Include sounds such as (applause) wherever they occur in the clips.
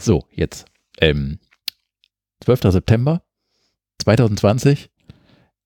So, jetzt. Ähm, 12. September 2020.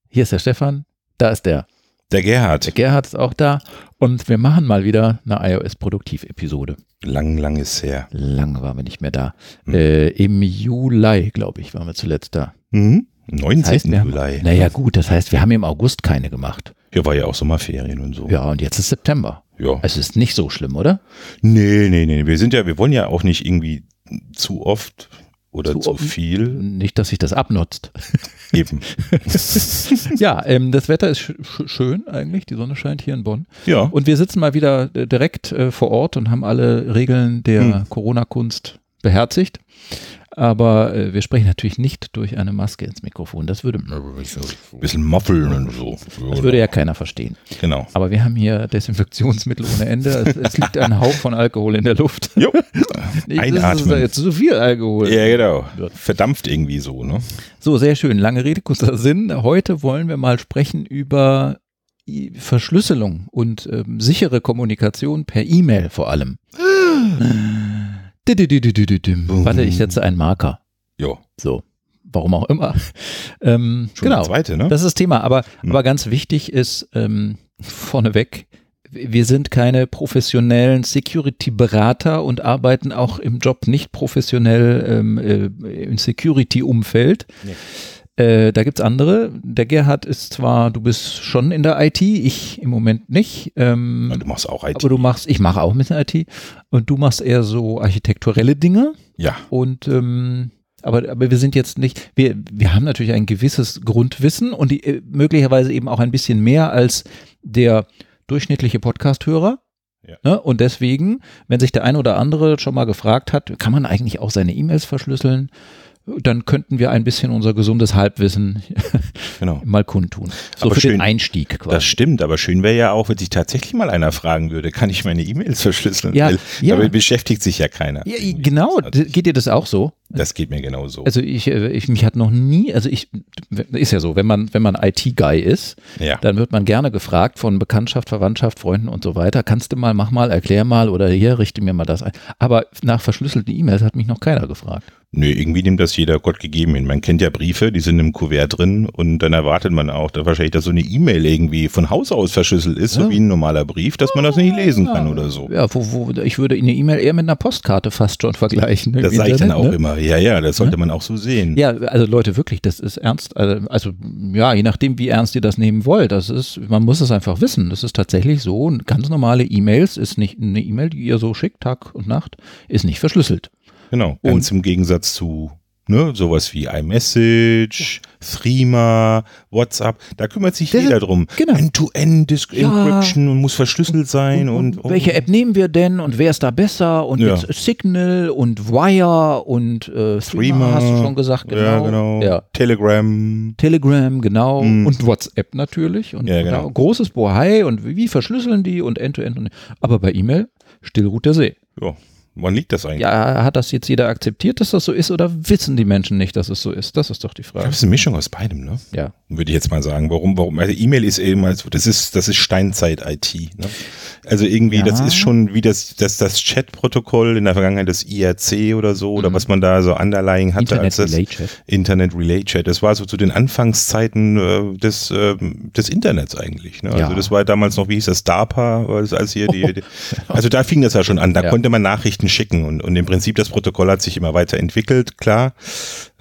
Hier ist der Stefan, da ist der. Der Gerhard. Der Gerhard ist auch da und wir machen mal wieder eine iOS-Produktiv-Episode. Lang, lang ist her. Lange waren wir nicht mehr da. Mhm. Äh, Im Juli, glaube ich, waren wir zuletzt da. Mhm. 19. Das heißt, Juli. Haben, naja, gut, das heißt, wir haben im August keine gemacht. Ja, war ja auch Sommerferien und so. Ja, und jetzt ist September. Ja. Es ist nicht so schlimm, oder? Nee, nee, nee. Wir sind ja, wir wollen ja auch nicht irgendwie zu oft oder zu, zu viel. Nicht, dass sich das abnutzt. (laughs) Eben. (laughs) ja, ähm, das Wetter ist sch schön eigentlich. Die Sonne scheint hier in Bonn. Ja. Und wir sitzen mal wieder äh, direkt äh, vor Ort und haben alle Regeln der hm. Corona-Kunst beherzigt aber äh, wir sprechen natürlich nicht durch eine Maske ins Mikrofon. Das würde ein bisschen moffeln und so. Das würde ja keiner verstehen. Genau. Aber wir haben hier Desinfektionsmittel ohne Ende. Es, es (laughs) liegt ein Hauch von Alkohol in der Luft. Jo. (laughs) Einatmen. Das ist jetzt zu viel Alkohol. Ja, genau. Verdampft irgendwie so, ne? So, sehr schön. Lange Rede, kurzer Sinn. Heute wollen wir mal sprechen über Verschlüsselung und ähm, sichere Kommunikation per E-Mail vor allem. (laughs) Warte, ich setze einen Marker. Jo. So. Warum auch immer. Ähm, Schon genau. zweite, ne? Das ist das Thema. Aber, hm. aber ganz wichtig ist ähm, vorneweg, wir sind keine professionellen Security-Berater und arbeiten auch im Job nicht professionell ähm, äh, im Security-Umfeld. Nee. Äh, da gibt's andere. Der Gerhard ist zwar, du bist schon in der IT, ich im Moment nicht. Ähm, ja, du machst auch IT. Aber du machst, ich mache auch ein bisschen IT. Und du machst eher so architekturelle Dinge. Ja. Und ähm, aber, aber wir sind jetzt nicht, wir, wir haben natürlich ein gewisses Grundwissen und die, äh, möglicherweise eben auch ein bisschen mehr als der durchschnittliche Podcast-Hörer. Ja. Ne? Und deswegen, wenn sich der ein oder andere schon mal gefragt hat, kann man eigentlich auch seine E-Mails verschlüsseln? Dann könnten wir ein bisschen unser gesundes Halbwissen (laughs) genau. mal kundtun. So aber für schön, den Einstieg quasi. Das stimmt, aber schön wäre ja auch, wenn sich tatsächlich mal einer fragen würde, kann ich meine E-Mails verschlüsseln? Ja, ja. Damit beschäftigt sich ja keiner. Ja, genau, geht dir das auch so? Das geht mir genauso. Also ich, äh, ich mich hat noch nie, also ich, ist ja so, wenn man, wenn man IT-Guy ist, ja. dann wird man gerne gefragt von Bekanntschaft, Verwandtschaft, Freunden und so weiter, kannst du mal, mach mal, erklär mal oder hier, richte mir mal das ein. Aber nach verschlüsselten E-Mails hat mich noch keiner gefragt. Nö, irgendwie nimmt das jeder Gott gegeben hin. Man kennt ja Briefe, die sind im Kuvert drin und dann erwartet man auch, dass wahrscheinlich, dass so eine E-Mail irgendwie von Haus aus verschlüsselt ist, ja. so wie ein normaler Brief, dass man das nicht lesen kann oder so. Ja, wo, wo, ich würde eine E-Mail eher mit einer Postkarte fast schon vergleichen. Das sage ich dann auch ne? immer. Ja, ja, das sollte man auch so sehen. Ja, also Leute, wirklich, das ist ernst. Also, also, ja, je nachdem, wie ernst ihr das nehmen wollt, das ist, man muss es einfach wissen. Das ist tatsächlich so. Ganz normale E-Mails ist nicht eine E-Mail, die ihr so schickt, Tag und Nacht, ist nicht verschlüsselt. Genau, ganz im Gegensatz zu Ne, sowas wie iMessage, Threema, WhatsApp, da kümmert sich jeder drum. Genau. End-to-End-Encryption ja. und muss verschlüsselt sein. Und, und, und, welche App nehmen wir denn und wer ist da besser? Und ja. Signal und Wire und äh, Threema, hast du schon gesagt, genau. Ja, genau. Ja. Telegram. Telegram, genau. Mhm. Und WhatsApp natürlich. Und ja, genau. großes Bohai und wie verschlüsseln die und End-to-End. -End. Aber bei E-Mail, Stillruht der See. Ja. Wann liegt das eigentlich? Ja, hat das jetzt jeder akzeptiert, dass das so ist oder wissen die Menschen nicht, dass es so ist? Das ist doch die Frage. Das ist eine Mischung aus beidem, ne? Ja. Würde ich jetzt mal sagen. Warum, warum? Also E-Mail ist eben mal so, das ist, das ist Steinzeit-IT, ne? Also irgendwie, ja. das ist schon wie das, das, das Chat-Protokoll in der Vergangenheit, das IRC oder so, mhm. oder was man da so underlying hatte Internet als das Relay Chat. Internet Relay Chat. Das war so zu den Anfangszeiten äh, des, äh, des Internets eigentlich. Ne? Also ja. das war damals noch, wie hieß das, DARPA, als hier die, die, also da fing das ja schon an. Da ja. konnte man Nachrichten schicken und, und im Prinzip das Protokoll hat sich immer weiterentwickelt, klar.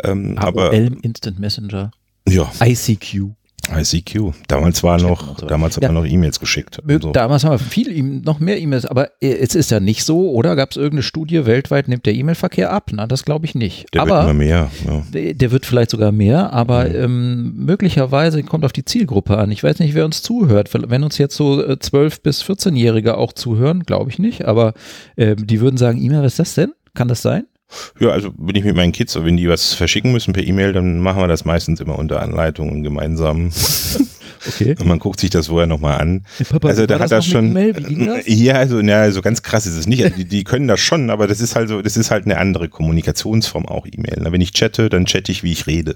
Ähm, AOL, aber Instant Messenger. Ja. ICQ. ICQ. Damals war noch, damals hat ja. man noch E-Mails geschickt. So. Damals haben wir viel, noch mehr E-Mails, aber es ist ja nicht so, oder? Gab es irgendeine Studie, weltweit nimmt der E-Mail-Verkehr ab? Na, das glaube ich nicht. Der aber, wird immer mehr. Ja. Der, der, wird vielleicht sogar mehr, aber ja. ähm, möglicherweise kommt auf die Zielgruppe an. Ich weiß nicht, wer uns zuhört. Wenn uns jetzt so 12- bis 14-Jährige auch zuhören, glaube ich nicht, aber äh, die würden sagen, E-Mail, was ist das denn? Kann das sein? Ja, also wenn ich mit meinen Kids, wenn die was verschicken müssen per E-Mail, dann machen wir das meistens immer unter Anleitung und gemeinsam. (laughs) Okay. Und man guckt sich das vorher nochmal an. Hey Papa, also da hat das schon. Wie ging das? (laughs) Ja, also ja, so ganz krass ist es nicht. Also die, die, können das schon, aber das ist halt so, das ist halt eine andere Kommunikationsform auch E-Mail. Wenn ich chatte, dann chatte ich, wie ich rede.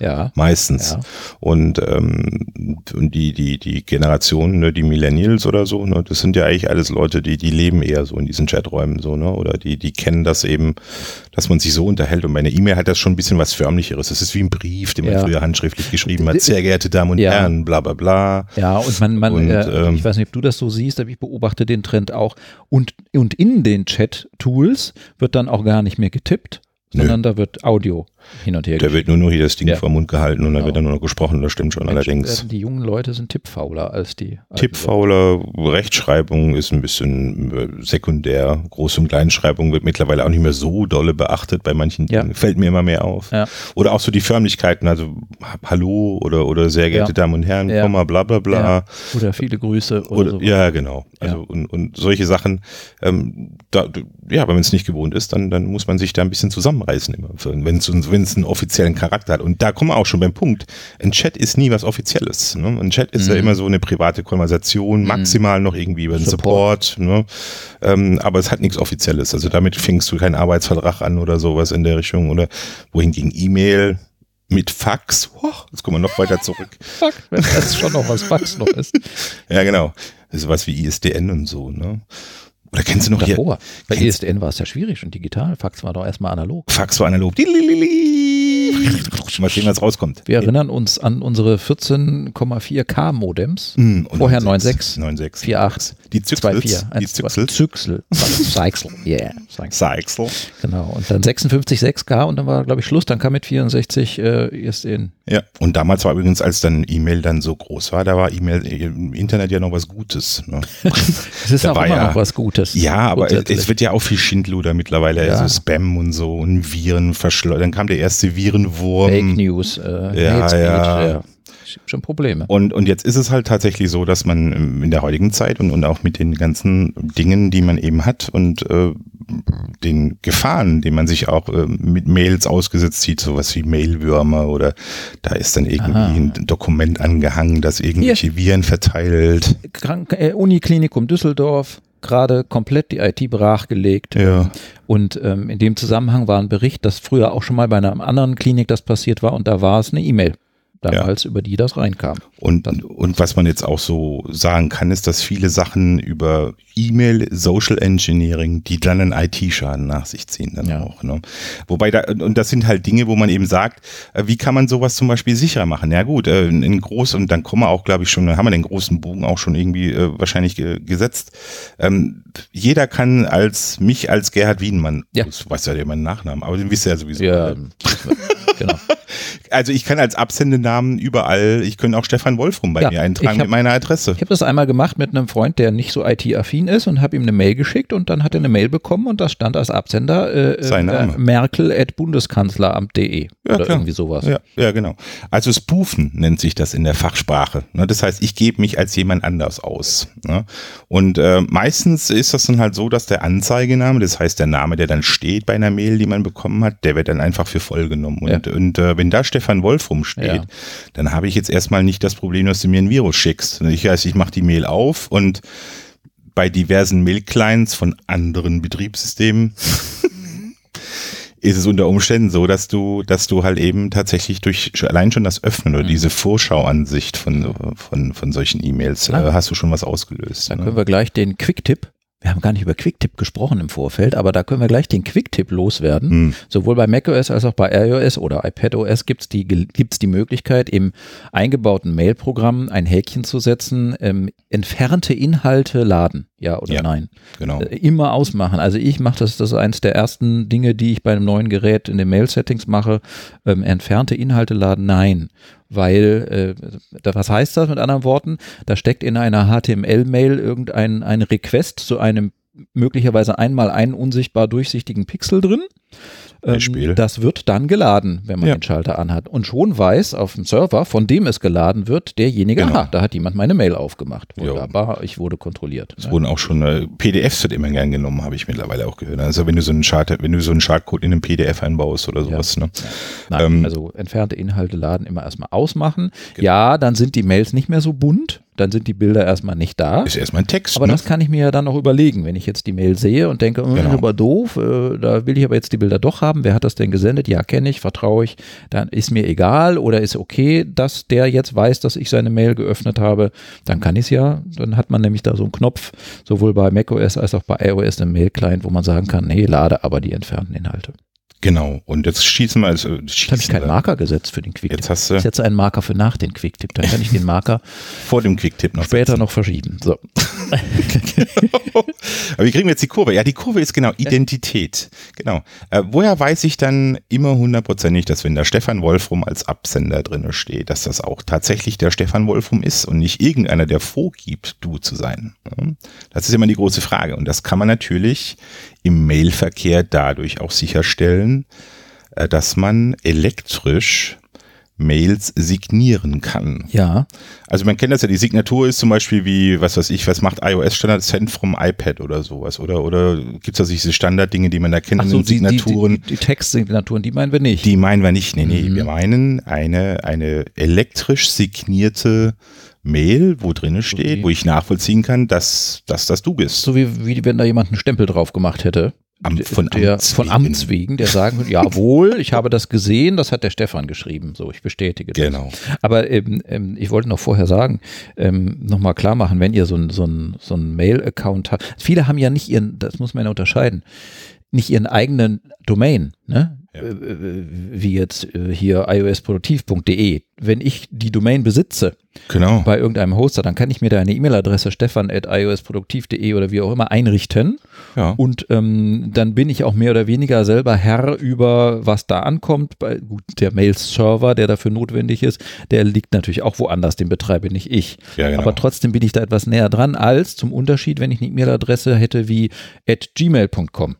Ja. Meistens. Ja. Und, ähm, und die, die, die Generation, ne, die Millennials oder so, ne, das sind ja eigentlich alles Leute, die, die leben eher so in diesen Chaträumen so, ne? Oder die, die kennen das eben dass man sich so unterhält. Und meine E-Mail hat das schon ein bisschen was Förmlicheres. Das ist wie ein Brief, den man ja. früher handschriftlich geschrieben hat. Sehr geehrte Damen und ja. Herren, bla bla bla. Ja, und man, man und, äh, ähm, ich weiß nicht, ob du das so siehst, aber ich beobachte den Trend auch. Und, und in den Chat-Tools wird dann auch gar nicht mehr getippt, sondern Nö. da wird Audio hin und her. Da wird nur noch hier das Ding ja. vor Mund gehalten und genau. da wird dann nur noch gesprochen, das stimmt schon Mensch, allerdings. Die jungen Leute sind tippfauler als die. Tippfauler, Rechtschreibung ist ein bisschen äh, sekundär. Groß- und Kleinschreibung wird mittlerweile auch nicht mehr so dolle beachtet bei manchen ja. Dingen. Fällt mir immer mehr auf. Ja. Oder auch so die Förmlichkeiten, also Hallo oder, oder sehr geehrte Damen und Herren, Komma, bla bla bla. Oder viele Grüße. Oder, oder ja, genau. Also und, und solche Sachen, ähm, da, ja, wenn man es nicht gewohnt ist, dann, dann muss man sich da ein bisschen zusammenreißen immer, wenn es einen offiziellen Charakter hat. Und da kommen wir auch schon beim Punkt. Ein Chat ist nie was Offizielles. Ne? Ein Chat ist mhm. ja immer so eine private Konversation, mhm. maximal noch irgendwie über den Support. Support ne? ähm, aber es hat nichts Offizielles. Also damit fängst du keinen Arbeitsvertrag an oder sowas in der Richtung. Oder wohingegen E-Mail mit Fax, oh, jetzt kommen wir noch weiter zurück. (laughs) Fuck, wenn das schon noch was Fax noch ist. (laughs) ja, genau. Das ist was wie ISDN und so, ne? Oder kennst du noch Davor. hier? Bei ISDN war es ja schwierig und digital. Fax war doch erstmal analog. Fax war analog. Mal sehen, was rauskommt. Wir erinnern uns an unsere 14,4K Modems. Mm, Vorher 9.6, 9.6, 4.8, die Zyxel. Die Zyxel. Zyxel. Zyxel. Yeah. Zyxel. Genau. Und dann 56,6K und dann war, glaube ich, Schluss. Dann kam mit 64 äh, ISDN. Ja. Und damals war übrigens, als dann E-Mail dann so groß war, da war E-Mail im Internet ja noch was Gutes. Ne? (laughs) es ist da auch immer ja, noch was Gutes. Ja, aber es wird ja auch viel Schindluder mittlerweile. Ja. Also Spam und so und Viren verschleudert. Dann kam der erste Virenwurm. Fake News. Äh, ja, ja. ja schon Probleme. Und, und jetzt ist es halt tatsächlich so, dass man in der heutigen Zeit und, und auch mit den ganzen Dingen, die man eben hat und äh, den Gefahren, die man sich auch äh, mit Mails ausgesetzt sieht, sowas wie Mailwürmer oder da ist dann irgendwie Aha. ein Dokument angehangen, das irgendwelche Hier. Viren verteilt. Krank äh, Uniklinikum Düsseldorf, gerade komplett die IT brachgelegt. Ja. Und ähm, in dem Zusammenhang war ein Bericht, dass früher auch schon mal bei einer anderen Klinik das passiert war und da war es eine E-Mail damals, ja. über die das reinkam. Und, und was man jetzt auch so sagen kann, ist, dass viele Sachen über E-Mail, Social Engineering, die dann einen IT-Schaden nach sich ziehen dann ja. auch. Ne? Wobei da, und das sind halt Dinge, wo man eben sagt, äh, wie kann man sowas zum Beispiel sicherer machen? Ja gut, äh, in groß, und dann kommen wir auch, glaube ich, schon, haben wir den großen Bogen auch schon irgendwie äh, wahrscheinlich ge gesetzt. Ähm, jeder kann als mich als Gerhard Wiedenmann, ja. das weiß ja meinen Nachnamen, aber den wisst ihr ja sowieso. Ja, (laughs) (laughs) genau. (laughs) Also ich kann als Absendenamen überall, ich könnte auch Stefan Wolfrum bei ja, mir eintragen hab, mit meiner Adresse. Ich habe das einmal gemacht mit einem Freund, der nicht so IT-affin ist und habe ihm eine Mail geschickt und dann hat er eine Mail bekommen und da stand als Absender äh, Sein äh, Name. Äh, merkel at bundeskanzleramt.de ja, oder klar. irgendwie sowas. Ja, ja, genau. Also Spoofen nennt sich das in der Fachsprache. Ne? Das heißt, ich gebe mich als jemand anders aus. Ne? Und äh, meistens ist das dann halt so, dass der Anzeigename, das heißt der Name, der dann steht bei einer Mail, die man bekommen hat, der wird dann einfach für voll genommen. Und, ja. Und äh, wenn da Stefan Wolf rumsteht, ja. dann habe ich jetzt erstmal nicht das Problem, dass du mir ein Virus schickst. Ich weiß, ich mache die Mail auf und bei diversen Mail-Clients von anderen Betriebssystemen (laughs) ist es unter Umständen so, dass du, dass du halt eben tatsächlich durch allein schon das Öffnen oder mhm. diese Vorschauansicht von, von, von solchen E-Mails äh, hast du schon was ausgelöst. Da ne? können wir gleich den Quick-Tipp wir haben gar nicht über Quicktip gesprochen im Vorfeld, aber da können wir gleich den Quicktip loswerden. Hm. Sowohl bei macOS als auch bei iOS oder iPadOS gibt es die, gibt's die Möglichkeit, im eingebauten Mail-Programm ein Häkchen zu setzen, ähm, entfernte Inhalte laden, ja oder ja, nein. Genau. Äh, immer ausmachen. Also ich mache das, das ist eines der ersten Dinge, die ich bei einem neuen Gerät in den Mail-Settings mache. Ähm, entfernte Inhalte laden, nein weil, äh, was heißt das mit anderen Worten? Da steckt in einer HTML-Mail irgendein ein Request zu einem möglicherweise einmal einen unsichtbar durchsichtigen Pixel drin. Ähm, das wird dann geladen, wenn man ja. den Schalter anhat. Und schon weiß auf dem Server, von dem es geladen wird, derjenige, genau. aha, da hat jemand meine Mail aufgemacht. Wunderbar, jo. ich wurde kontrolliert. Es ne? wurden auch schon äh, PDFs wird immer gern genommen, habe ich mittlerweile auch gehört. Also wenn du so einen Chart, wenn du so einen Chartcode in einem PDF einbaust oder sowas. Ja. Ne? Nein, ähm, also entfernte Inhalte laden immer erstmal ausmachen. Genau. Ja, dann sind die Mails nicht mehr so bunt dann sind die Bilder erstmal nicht da. Ist erstmal ein Text. Aber ne? das kann ich mir ja dann noch überlegen, wenn ich jetzt die Mail sehe und denke, hm, genau. aber doof, äh, da will ich aber jetzt die Bilder doch haben. Wer hat das denn gesendet? Ja, kenne ich, vertraue ich. Dann ist mir egal oder ist okay, dass der jetzt weiß, dass ich seine Mail geöffnet habe. Dann kann ich es ja. Dann hat man nämlich da so einen Knopf, sowohl bei macOS als auch bei iOS, einen Mail-Client, wo man sagen kann, nee, lade aber die entfernten Inhalte. Genau. Und jetzt schießen wir. Also, schießen habe ich keinen Marker gesetzt für den Quicktip. Jetzt hast du ich setze einen Marker für nach den Quicktip. Dann kann ich den Marker (laughs) vor dem Quicktip noch später setzen. noch verschieben. So. (laughs) Aber wie kriegen wir jetzt die Kurve? Ja, die Kurve ist genau Identität. Genau. Äh, woher weiß ich dann immer hundertprozentig, dass wenn da Stefan Wolfrum als Absender drin steht, dass das auch tatsächlich der Stefan Wolfrum ist und nicht irgendeiner, der vorgibt, du zu sein? Das ist immer die große Frage. Und das kann man natürlich im Mailverkehr dadurch auch sicherstellen, äh, dass man elektrisch Mails signieren kann. Ja. Also man kennt das ja, die Signatur ist zum Beispiel wie, was weiß ich, was macht iOS Standard Send vom iPad oder sowas, oder? Oder gibt es da diese Standarddinge, die man da kennt Ach so, in den Signaturen? Die, die, die, Textsignaturen, die meinen wir nicht. Die meinen wir nicht, nee, nee. Mhm. Wir meinen eine, eine elektrisch signierte Mail, wo drin steht, wo ich nachvollziehen kann, dass, dass das du bist. So wie, wie wenn da jemand einen Stempel drauf gemacht hätte. Am, von, der, Amts von Amts wegen, der sagen würde, jawohl, ich habe das gesehen, das hat der Stefan geschrieben, so, ich bestätige das. Genau. Aber ähm, ähm, ich wollte noch vorher sagen, ähm, nochmal klar machen, wenn ihr so ein, so ein, so ein Mail-Account habt, viele haben ja nicht ihren, das muss man ja unterscheiden, nicht ihren eigenen Domain, ne? Ja. Äh, äh, wie jetzt äh, hier iosproduktiv.de. Wenn ich die Domain besitze, genau. bei irgendeinem Hoster, dann kann ich mir da eine E-Mail-Adresse stefan.iosproduktiv.de oder wie auch immer einrichten. Ja. Und ähm, dann bin ich auch mehr oder weniger selber Herr über, was da ankommt. Bei, gut, der Mail-Server, der dafür notwendig ist, der liegt natürlich auch woanders, den betreibe nicht ich. Ja, genau. Aber trotzdem bin ich da etwas näher dran, als zum Unterschied, wenn ich eine E-Mail-Adresse hätte wie at gmail.com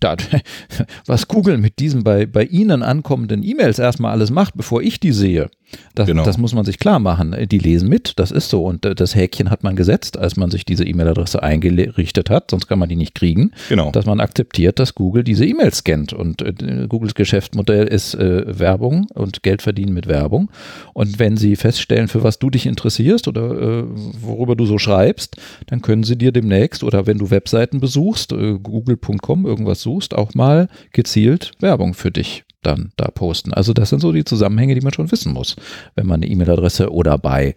da, (laughs) was Google mit diesen bei, bei Ihnen ankommenden E-Mails erstmal alles macht, bevor ich die sehe, das, genau. das, muss man sich klar machen. Die lesen mit, das ist so. Und das Häkchen hat man gesetzt, als man sich diese E-Mail-Adresse eingerichtet hat, sonst kann man die nicht kriegen. Genau. Dass man akzeptiert, dass Google diese E-Mails scannt. Und äh, Googles Geschäftsmodell ist äh, Werbung und Geld verdienen mit Werbung. Und wenn sie feststellen, für was du dich interessierst oder äh, worüber du so schreibst, dann können sie dir demnächst oder wenn du Webseiten besuchst, äh, google.com irgendwas suchst, auch mal gezielt Werbung für dich dann da posten. Also das sind so die Zusammenhänge, die man schon wissen muss, wenn man eine E-Mail-Adresse oder bei,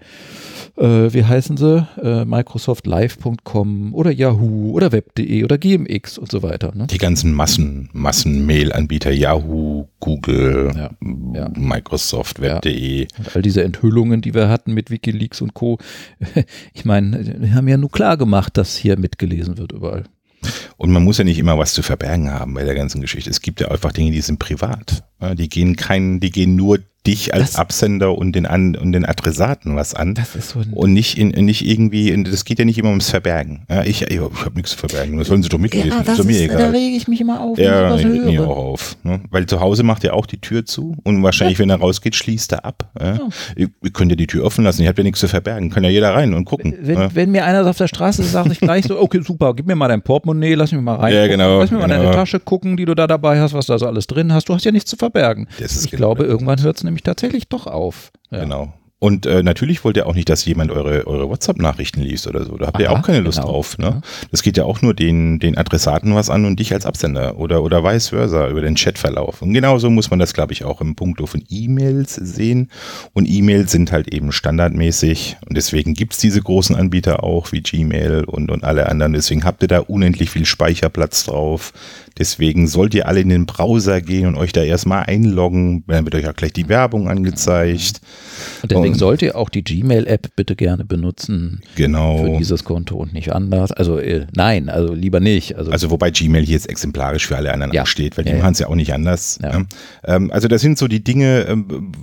äh, wie heißen sie, äh, microsoftlive.com oder Yahoo oder Web.de oder GMX und so weiter. Ne? Die ganzen Massen, Massen-Mail-Anbieter, Yahoo, Google, ja, ja. Microsoft, Web.de. Ja. All diese Enthüllungen, die wir hatten mit Wikileaks und Co. (laughs) Ich meine, wir haben ja nur klar gemacht, dass hier mitgelesen wird überall. Und man muss ja nicht immer was zu verbergen haben bei der ganzen Geschichte. Es gibt ja einfach Dinge, die sind privat. Die gehen kein, die gehen nur dich als das, Absender und den, an, und den Adressaten was an. Das ist so und nicht, in, nicht irgendwie, das geht ja nicht immer ums Verbergen. Ja, ich ich, ich habe nichts zu verbergen, das sollen sie doch mitlesen. Ja, das ist, mir egal. Da rege ich mich immer auf. Ja, ich rege mich auch auf. Ne? Weil zu Hause macht er auch die Tür zu und wahrscheinlich, ja. wenn er rausgeht, schließt er ab. Ja? Ja. Ihr, ihr könnt ja die Tür offen lassen, ihr habt ja nichts zu verbergen, kann ja jeder rein und gucken. Wenn, ja? wenn mir einer auf der Straße sagt, ich gleich so, okay, super, gib mir mal dein Portemonnaie, lass mich mal rein. Ja, genau. Lass mir mal genau. deine Tasche gucken, die du da dabei hast, was da so alles drin hast. Du hast ja nichts zu verbergen. Ich genau glaube, irgendwann hört es nämlich tatsächlich doch auf. Ja. Genau. Und äh, natürlich wollt ihr auch nicht, dass jemand eure, eure WhatsApp-Nachrichten liest oder so. Da habt ihr auch keine Lust genau. drauf. Ne? Das geht ja auch nur den, den Adressaten was an und dich als Absender oder, oder vice versa über den Chatverlauf. Und genauso muss man das, glaube ich, auch im Punkt von E-Mails sehen. Und E-Mails sind halt eben standardmäßig und deswegen gibt es diese großen Anbieter auch wie Gmail und, und alle anderen. Deswegen habt ihr da unendlich viel Speicherplatz drauf. Deswegen sollt ihr alle in den Browser gehen und euch da erstmal einloggen. Dann wird euch auch gleich die Werbung angezeigt. Und deswegen und, sollt ihr auch die Gmail-App bitte gerne benutzen. Genau. Für dieses Konto und nicht anders. Also äh, nein, also lieber nicht. Also, also wobei Gmail hier jetzt exemplarisch für alle anderen ja. steht, weil die ja, machen es ja auch nicht anders. Ja. Ne? Ähm, also das sind so die Dinge, ähm,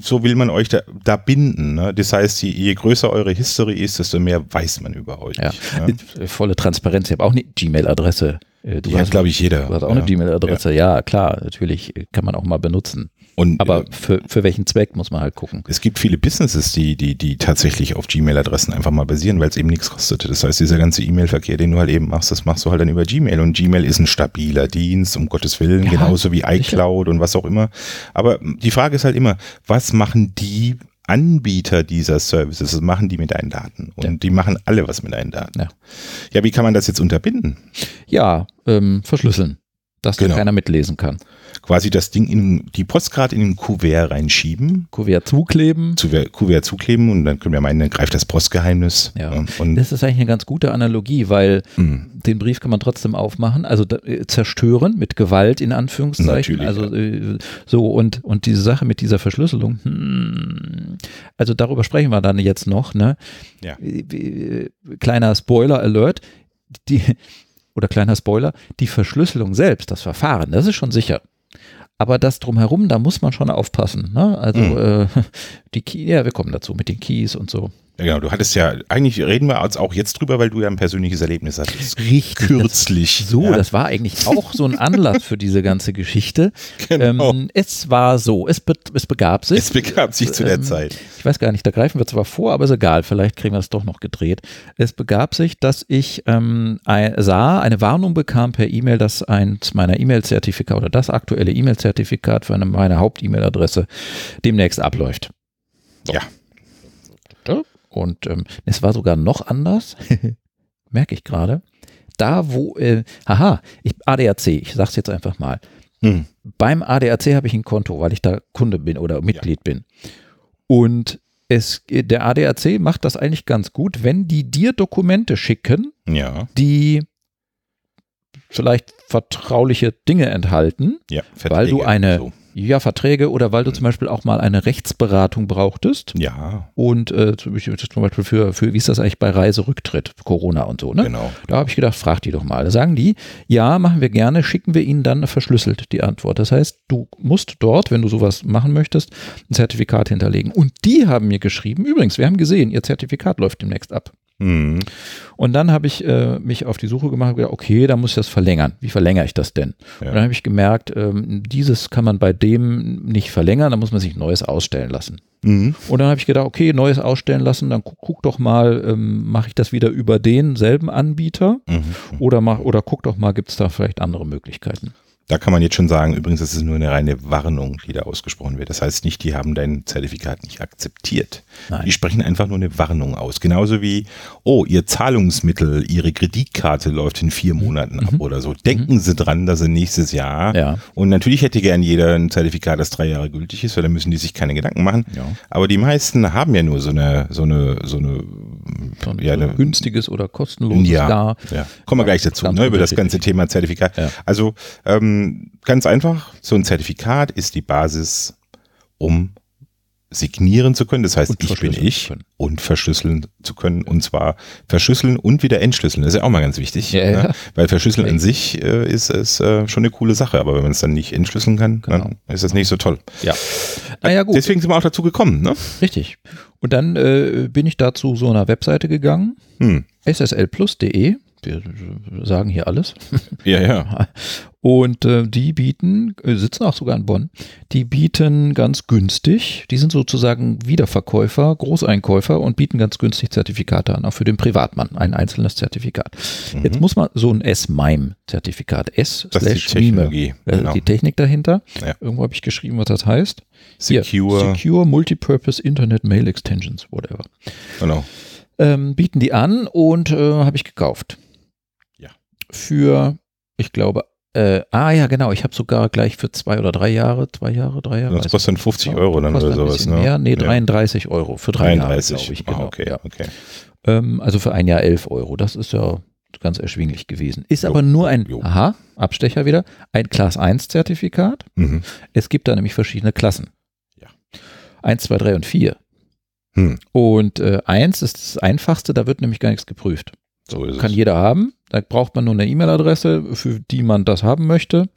so will man euch da, da binden. Ne? Das heißt, je, je, größer eure History ist, desto mehr weiß man über euch. Ja. Ne? Volle Transparenz. Ich habe auch eine Gmail-Adresse. Äh, du ja, glaube ich, jeder. Du hast auch ja. eine Gmail-Adresse. Ja. ja. klar, natürlich kann man auch mal benutzen. Und, Aber äh, für, für welchen Zweck muss man halt gucken. Es gibt viele Businesses, die, die, die tatsächlich auf Gmail-Adressen einfach mal basieren, weil es eben nichts kostet. Das heißt, dieser ganze E-Mail-Verkehr, den du halt eben machst, das machst du halt dann über Gmail. Und Gmail ist ein stabiler Dienst, um Gottes Willen, genauso wie iCloud sicher. und was auch immer. Aber die Frage ist halt immer, was machen die Anbieter dieser Services, was machen die mit deinen Daten? Und ja. die machen alle was mit deinen Daten. Ja. ja, wie kann man das jetzt unterbinden? Ja, ähm, verschlüsseln. dass genau. da keiner mitlesen kann. Quasi das Ding in die Postkarte in den Kuvert reinschieben. Kuvert zukleben. Kuvert zukleben und dann können wir meinen, dann greift das Postgeheimnis. Ja. Und das ist eigentlich eine ganz gute Analogie, weil mhm. den Brief kann man trotzdem aufmachen, also äh, zerstören mit Gewalt in Anführungszeichen. Natürlich, also ja. äh, so und, und diese Sache mit dieser Verschlüsselung, hm, also darüber sprechen wir dann jetzt noch, ne? Ja. Äh, kleiner Spoiler Alert. Die, oder kleiner Spoiler, die Verschlüsselung selbst, das Verfahren, das ist schon sicher. Aber das drumherum, da muss man schon aufpassen. Ne? Also mhm. äh, (laughs) die Key, ja, wir kommen dazu mit den Keys und so. Genau. Du hattest ja, eigentlich reden wir jetzt auch jetzt drüber, weil du ja ein persönliches Erlebnis hattest. Richtig. Kürzlich. Das, so, ja. das war eigentlich auch so ein Anlass für diese ganze Geschichte. Genau. Ähm, es war so, es, be es begab sich. Es begab sich zu der ähm, Zeit. Ich weiß gar nicht, da greifen wir zwar vor, aber ist egal, vielleicht kriegen wir es doch noch gedreht. Es begab sich, dass ich ähm, ein, sah, eine Warnung bekam per E-Mail, dass eins meiner E-Mail-Zertifikate oder das aktuelle E-Mail-Zertifikat für eine, meine Haupt-E-Mail-Adresse demnächst abläuft. So. Ja. Und ähm, es war sogar noch anders, (laughs) merke ich gerade. Da, wo, äh, haha, ich, ADAC, ich sag's jetzt einfach mal. Hm. Beim ADAC habe ich ein Konto, weil ich da Kunde bin oder Mitglied ja. bin. Und es, der ADAC macht das eigentlich ganz gut, wenn die dir Dokumente schicken, ja. die vielleicht vertrauliche Dinge enthalten, ja, weil du eine so. Ja, Verträge oder weil du mhm. zum Beispiel auch mal eine Rechtsberatung brauchtest. Ja. Und äh, zum Beispiel für, für, wie ist das eigentlich bei Reiserücktritt, Corona und so, ne? Genau. Da habe ich gedacht, frag die doch mal. Da sagen die, ja, machen wir gerne, schicken wir ihnen dann verschlüsselt die Antwort. Das heißt, du musst dort, wenn du sowas machen möchtest, ein Zertifikat hinterlegen. Und die haben mir geschrieben, übrigens, wir haben gesehen, ihr Zertifikat läuft demnächst ab. Mhm. Und dann habe ich äh, mich auf die Suche gemacht und gedacht, okay, da muss ich das verlängern. Wie verlängere ich das denn? Ja. Und dann habe ich gemerkt, ähm, dieses kann man bei dem nicht verlängern, da muss man sich Neues ausstellen lassen. Mhm. Und dann habe ich gedacht, okay, Neues ausstellen lassen, dann guck, guck doch mal, ähm, mache ich das wieder über denselben Anbieter mhm. oder, mach, oder guck doch mal, gibt es da vielleicht andere Möglichkeiten. Da kann man jetzt schon sagen, übrigens, das ist nur eine reine Warnung, die da ausgesprochen wird. Das heißt nicht, die haben dein Zertifikat nicht akzeptiert. Nein. Die sprechen einfach nur eine Warnung aus. Genauso wie, oh, ihr Zahlungsmittel, ihre Kreditkarte läuft in vier Monaten mhm. ab oder so. Denken mhm. Sie dran, dass sie nächstes Jahr. Ja. Und natürlich hätte gern jeder ein Zertifikat, das drei Jahre gültig ist, weil dann müssen die sich keine Gedanken machen. Ja. Aber die meisten haben ja nur so eine, so eine, so eine, so ein, ja, eine günstiges oder kostenloses ja. Kommen wir gleich dazu, ne, über das ganze Thema Zertifikat. Also ähm, ganz einfach, so ein Zertifikat ist die Basis, um signieren zu können. Das heißt, ich bin ich und verschlüsseln zu können. Und zwar verschlüsseln und wieder entschlüsseln. Das ist ja auch mal ganz wichtig. Ja, ja. Ne? Weil verschlüsseln okay. an sich äh, ist, ist äh, schon eine coole Sache. Aber wenn man es dann nicht entschlüsseln kann, genau. dann ist das nicht so toll. Ja. Naja, gut. Deswegen sind wir auch dazu gekommen. Ne? Richtig. Und dann äh, bin ich da zu so einer Webseite gegangen. Hm. sslplus.de wir sagen hier alles. (laughs) Ja, ja. Und äh, die bieten, äh, sitzen auch sogar in Bonn, die bieten ganz günstig, die sind sozusagen Wiederverkäufer, Großeinkäufer und bieten ganz günstig Zertifikate an, auch für den Privatmann, ein einzelnes Zertifikat. Mhm. Jetzt muss man so ein S-MIME-Zertifikat, S das slash ist die Technologie, Mime, äh, genau. die Technik dahinter. Ja. Irgendwo habe ich geschrieben, was das heißt. Secure. Hier, Secure Multipurpose Internet Mail Extensions, whatever. Genau. Ähm, bieten die an und äh, habe ich gekauft für, ich glaube, äh, ah ja, genau, ich habe sogar gleich für zwei oder drei Jahre, zwei Jahre, drei Jahre. Das kostet dann 50 Euro dann oder sowas, ne? Mehr, nee, 33 ja. Euro für drei 33. Jahre, ich. Ah, genau, ah, okay, ja. okay. Ähm, also für ein Jahr 11 Euro, das ist ja ganz erschwinglich gewesen. Ist jo, aber nur ein, jo. aha, Abstecher wieder, ein Class 1 Zertifikat. Mhm. Es gibt da nämlich verschiedene Klassen. Ja. 1, 2, 3 und 4. Hm. Und äh, 1 ist das einfachste, da wird nämlich gar nichts geprüft. So kann es. jeder haben. Da braucht man nur eine E-Mail-Adresse, für die man das haben möchte.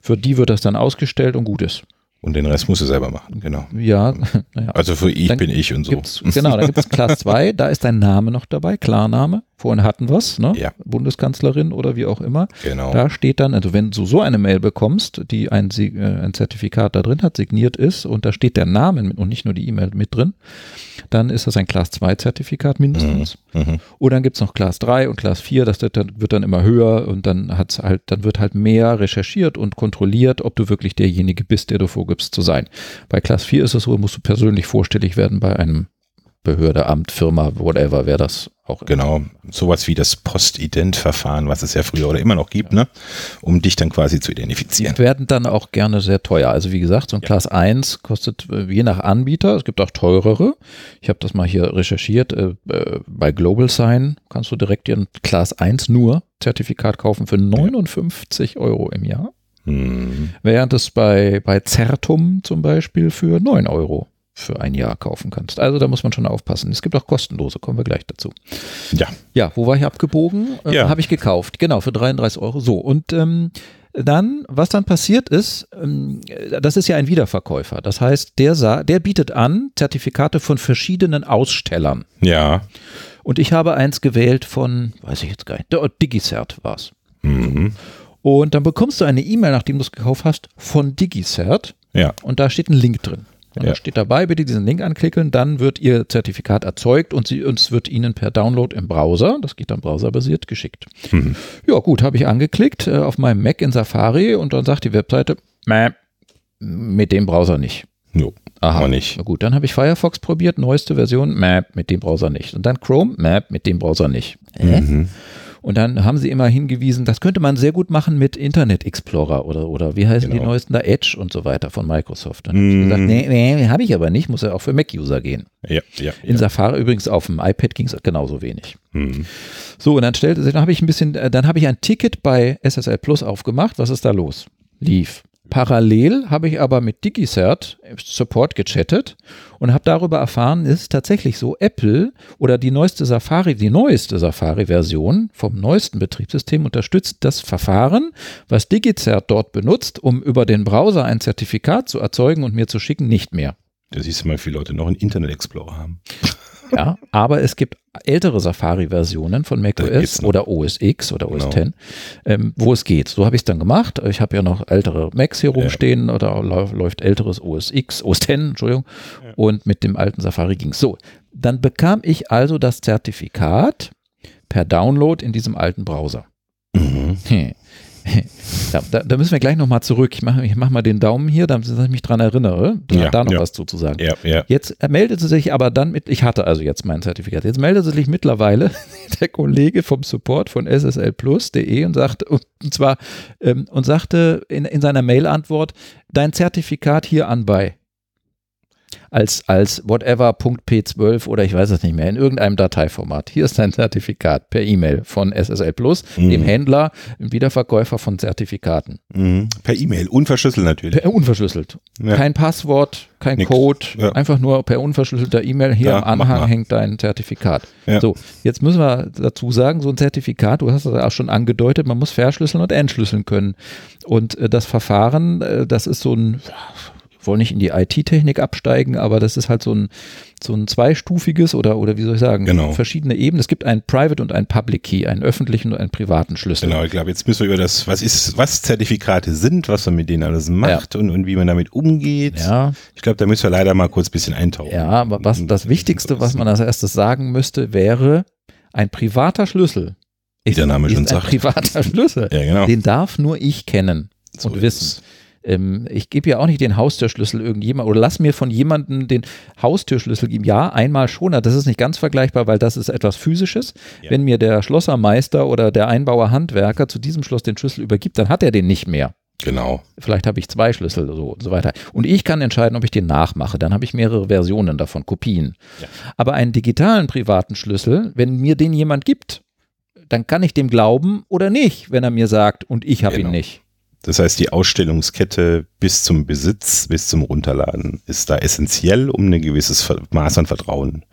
Für die wird das dann ausgestellt und gut ist. Und den Rest musst du selber machen, genau. Ja. (laughs) Naja. Also für ich dann bin ich und so. Genau, da gibt es (laughs) Class 2, da ist dein Name noch dabei, Klarname. Vorhin hatten wir es, ne? Ja. Bundeskanzlerin oder wie auch immer. Genau. Da steht dann, also wenn du so eine Mail bekommst, die ein, äh, ein Zertifikat da drin hat, signiert ist und da steht der Name und nicht nur die E-Mail mit drin, dann ist das ein Class 2 Zertifikat mindestens. Mhm. Mhm. Und dann gibt es noch Class 3 und Class 4, das wird dann, wird dann immer höher und dann hat's halt, dann wird halt mehr recherchiert und kontrolliert, ob du wirklich derjenige bist, der du vorgibst zu sein. Bei Class 4 ist es so, musst du persönlich vorstellig werden bei einem Behörde, Amt, Firma, whatever, wer das auch Genau, sowas wie das Postident-Verfahren, was es ja früher oder immer noch gibt, ja. ne? um dich dann quasi zu identifizieren. Die werden dann auch gerne sehr teuer. Also wie gesagt, so ein ja. Class 1 kostet äh, je nach Anbieter, es gibt auch teurere. Ich habe das mal hier recherchiert, äh, äh bei Global Sign kannst du direkt dir ein Class 1 nur Zertifikat kaufen für 59 ja. Euro im Jahr. Mhm. Während es bei, bei Certum zum Beispiel für 9 Euro für ein Jahr kaufen kannst. Also da muss man schon aufpassen. Es gibt auch kostenlose, kommen wir gleich dazu. Ja. Ja, wo war ich abgebogen? Äh, ja. Habe ich gekauft, genau, für 33 Euro. So, und ähm, dann, was dann passiert ist, ähm, das ist ja ein Wiederverkäufer. Das heißt, der, der bietet an Zertifikate von verschiedenen Ausstellern. Ja. Und ich habe eins gewählt von, weiß ich jetzt gar nicht, Digicert war es. Mhm. Und dann bekommst du eine E-Mail, nachdem du es gekauft hast, von Digicert. Ja. Und da steht ein Link drin. Und ja. da steht dabei, bitte diesen Link anklicken, dann wird Ihr Zertifikat erzeugt und, sie, es wird Ihnen per Download im Browser, das geht dann browserbasiert, geschickt. Mhm. Ja, gut, habe ich angeklickt äh, auf meinem Mac in Safari und dann sagt die Webseite, Mäh, mit dem Browser nicht. Jo, Aha, nicht. Na gut, dann habe ich Firefox probiert, neueste Version, Map mit dem Browser nicht. Und dann Chrome, Map mit dem Browser nicht. Äh? Mhm. Und dann haben sie immer hingewiesen, das könnte man sehr gut machen mit Internet Explorer oder, oder wie heißen genau. die neuesten da, Edge und so weiter von Microsoft. Dann mm. habe ich gesagt, nee, nee habe ich aber nicht, muss ja auch für Mac-User gehen. Ja, ja, In ja. Safari übrigens auf dem iPad ging es genauso wenig. Mm. So, und dann stellte sich, dann habe ich ein bisschen, äh, dann habe ich ein Ticket bei SSL Plus aufgemacht. Was ist da los? Lief. Parallel habe ich aber mit DigiCert Support gechattet und habe darüber erfahren, ist tatsächlich so, Apple oder die neueste Safari, die neueste Safari-Version vom neuesten Betriebssystem unterstützt das Verfahren, was DigiCert dort benutzt, um über den Browser ein Zertifikat zu erzeugen und mir zu schicken, nicht mehr. Da siehst du mal, wie viele Leute noch einen Internet Explorer haben. Ja, aber es gibt ältere Safari-Versionen von macOS oder OS X oder OS genau. X, ähm, wo es geht. So habe ich es dann gemacht. Ich habe ja noch ältere Macs hier rumstehen ja. oder läuft älteres OS X, OS X, Entschuldigung. Ja. Und mit dem alten Safari ging es so. Dann bekam ich also das Zertifikat per Download in diesem alten Browser. Mhm. (laughs) Ja, da, da, müssen wir gleich nochmal zurück. Ich mache mach mal den Daumen hier, damit ich mich dran erinnere, ja, da noch ja. was zu, zu sagen. Jetzt meldete sich aber dann mit, ich hatte also jetzt mein Zertifikat, jetzt meldete sich mittlerweile (laughs) der Kollege vom Support von sslplus.de und sagte, und zwar, ähm, und sagte in, in seiner Mail-Antwort, dein Zertifikat hier an bei als, als whatever.p12 oder ich weiß es nicht mehr, in irgendeinem Dateiformat. Hier ist dein Zertifikat per E-Mail von SSL Plus, mhm. dem Händler, dem Wiederverkäufer von Zertifikaten. Mhm. Per E-Mail, unverschlüsselt natürlich. Per, unverschlüsselt. Ja. Kein Passwort, kein Nix. Code, ja. einfach nur per unverschlüsselter E-Mail. Hier ja, am Anhang hängt dein Zertifikat. So, jetzt müssen wir dazu sagen, so ein Zertifikat, du hast es auch schon angedeutet, man muss verschlüsseln und entschlüsseln können. Und äh, das Verfahren, äh, das ist so ein wollen nicht in die IT-Technik absteigen, aber das ist halt so ein, so ein zweistufiges oder, oder wie soll ich sagen, genau. verschiedene Ebenen. Es gibt einen Private und einen Public Key, einen öffentlichen und einen privaten Schlüssel. Genau, ich glaube, jetzt müssen wir über das, was ist, was Zertifikate sind, was man mit denen alles macht ja. und, und wie man damit umgeht. Ja. Ich glaube, da müssen wir leider mal kurz ein bisschen eintauchen. Ja, aber was, das Wichtigste, was man als erstes sagen müsste, wäre, ein privater Schlüssel ist, der Name schon ist ein privater (laughs) Schlüssel. ja, genau. Den darf nur ich kennen so und wissen. Es. Ähm, ich gebe ja auch nicht den Haustürschlüssel irgendjemand oder lass mir von jemandem den Haustürschlüssel geben. Ja, einmal schon, das ist nicht ganz vergleichbar, weil das ist etwas Physisches. Ja. Wenn mir der Schlossermeister oder der Einbauer Handwerker zu diesem Schloss den Schlüssel übergibt, dann hat er den nicht mehr. Genau. Vielleicht habe ich zwei Schlüssel so und so weiter. Und ich kann entscheiden, ob ich den nachmache. Dann habe ich mehrere Versionen davon, Kopien. Ja. Aber einen digitalen privaten Schlüssel, wenn mir den jemand gibt, dann kann ich dem glauben oder nicht, wenn er mir sagt, und ich habe genau. ihn nicht. Das heißt, die Ausstellungskette bis zum Besitz, bis zum Runterladen ist da essentiell, um ein gewisses Maß an Vertrauen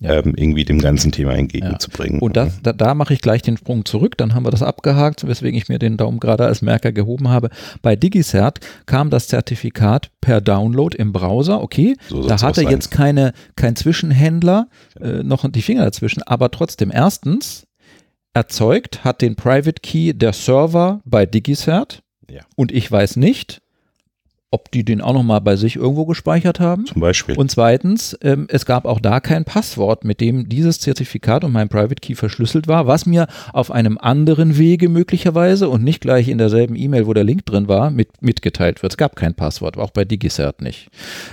ja. ähm, irgendwie dem ganzen Thema entgegenzubringen. Ja. Und das, da, da mache ich gleich den Sprung zurück, dann haben wir das abgehakt, weswegen ich mir den Daumen gerade als Merker gehoben habe. Bei DigiCert kam das Zertifikat per Download im Browser, okay, so da hatte jetzt keine, kein Zwischenhändler äh, noch die Finger dazwischen, aber trotzdem erstens erzeugt hat den Private Key der Server bei DigiCert, ja. Und ich weiß nicht, ob die den auch nochmal bei sich irgendwo gespeichert haben. Zum Beispiel. Und zweitens, ähm, es gab auch da kein Passwort, mit dem dieses Zertifikat und mein Private Key verschlüsselt war, was mir auf einem anderen Wege möglicherweise und nicht gleich in derselben E-Mail, wo der Link drin war, mit, mitgeteilt wird. Es gab kein Passwort, auch bei DigiCert nicht.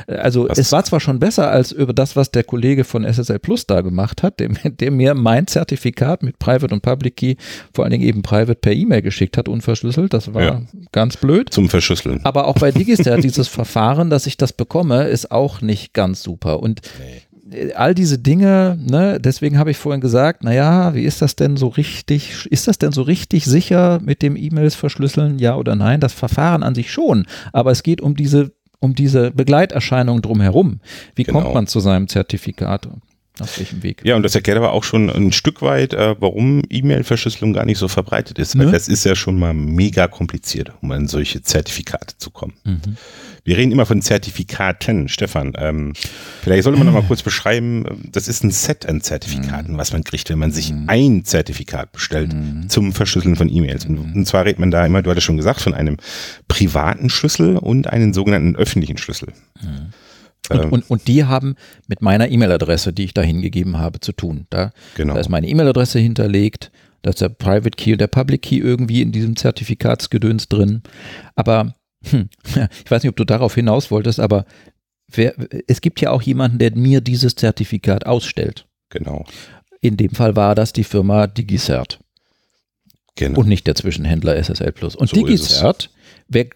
Äh, also was? es war zwar schon besser als über das, was der Kollege von SSL Plus da gemacht hat, der, (laughs) der mir mein Zertifikat mit Private und Public Key, vor allen Dingen eben Private per E-Mail geschickt hat, unverschlüsselt. Das war ja. ganz blöd. Zum Verschlüsseln. Aber auch bei DigiCert (laughs) ja (laughs) dieses Verfahren, dass ich das bekomme, ist auch nicht ganz super. Und nee. all diese Dinge, ne, deswegen habe ich vorhin gesagt, naja, wie ist das denn so richtig, ist das denn so richtig sicher mit dem E-Mails verschlüsseln, ja oder nein? Das Verfahren an sich schon, aber es geht um diese um diese Begleiterscheinung drumherum. Wie genau. kommt man zu seinem Zertifikat? Auf welchem Weg? Ja, und das erklärt aber auch schon ein Stück weit, äh, warum E-Mail-Verschlüsselung gar nicht so verbreitet ist. Weil ne? das ist ja schon mal mega kompliziert, um an solche Zertifikate zu kommen. Mhm. Wir reden immer von Zertifikaten, Stefan. Ähm, vielleicht sollte man noch mal kurz beschreiben, das ist ein Set an Zertifikaten, mhm. was man kriegt, wenn man sich mhm. ein Zertifikat bestellt mhm. zum Verschlüsseln von E-Mails. Und, und, zwar redet man da immer, du hattest schon gesagt, von einem privaten Schlüssel und einen sogenannten öffentlichen Schlüssel. Mhm. Und, ähm. und, und, die haben mit meiner E-Mail-Adresse, die ich da hingegeben habe, zu tun. Da, genau. da ist meine E-Mail-Adresse hinterlegt, da ist der Private Key und der Public Key irgendwie in diesem Zertifikatsgedöns drin. Aber hm, ich weiß nicht, ob du darauf hinaus wolltest, aber wer, es gibt ja auch jemanden, der mir dieses Zertifikat ausstellt. Genau. In dem Fall war das die Firma DigiCert. Genau. Und nicht der Zwischenhändler SSL Plus. Und so DigiCert, wer,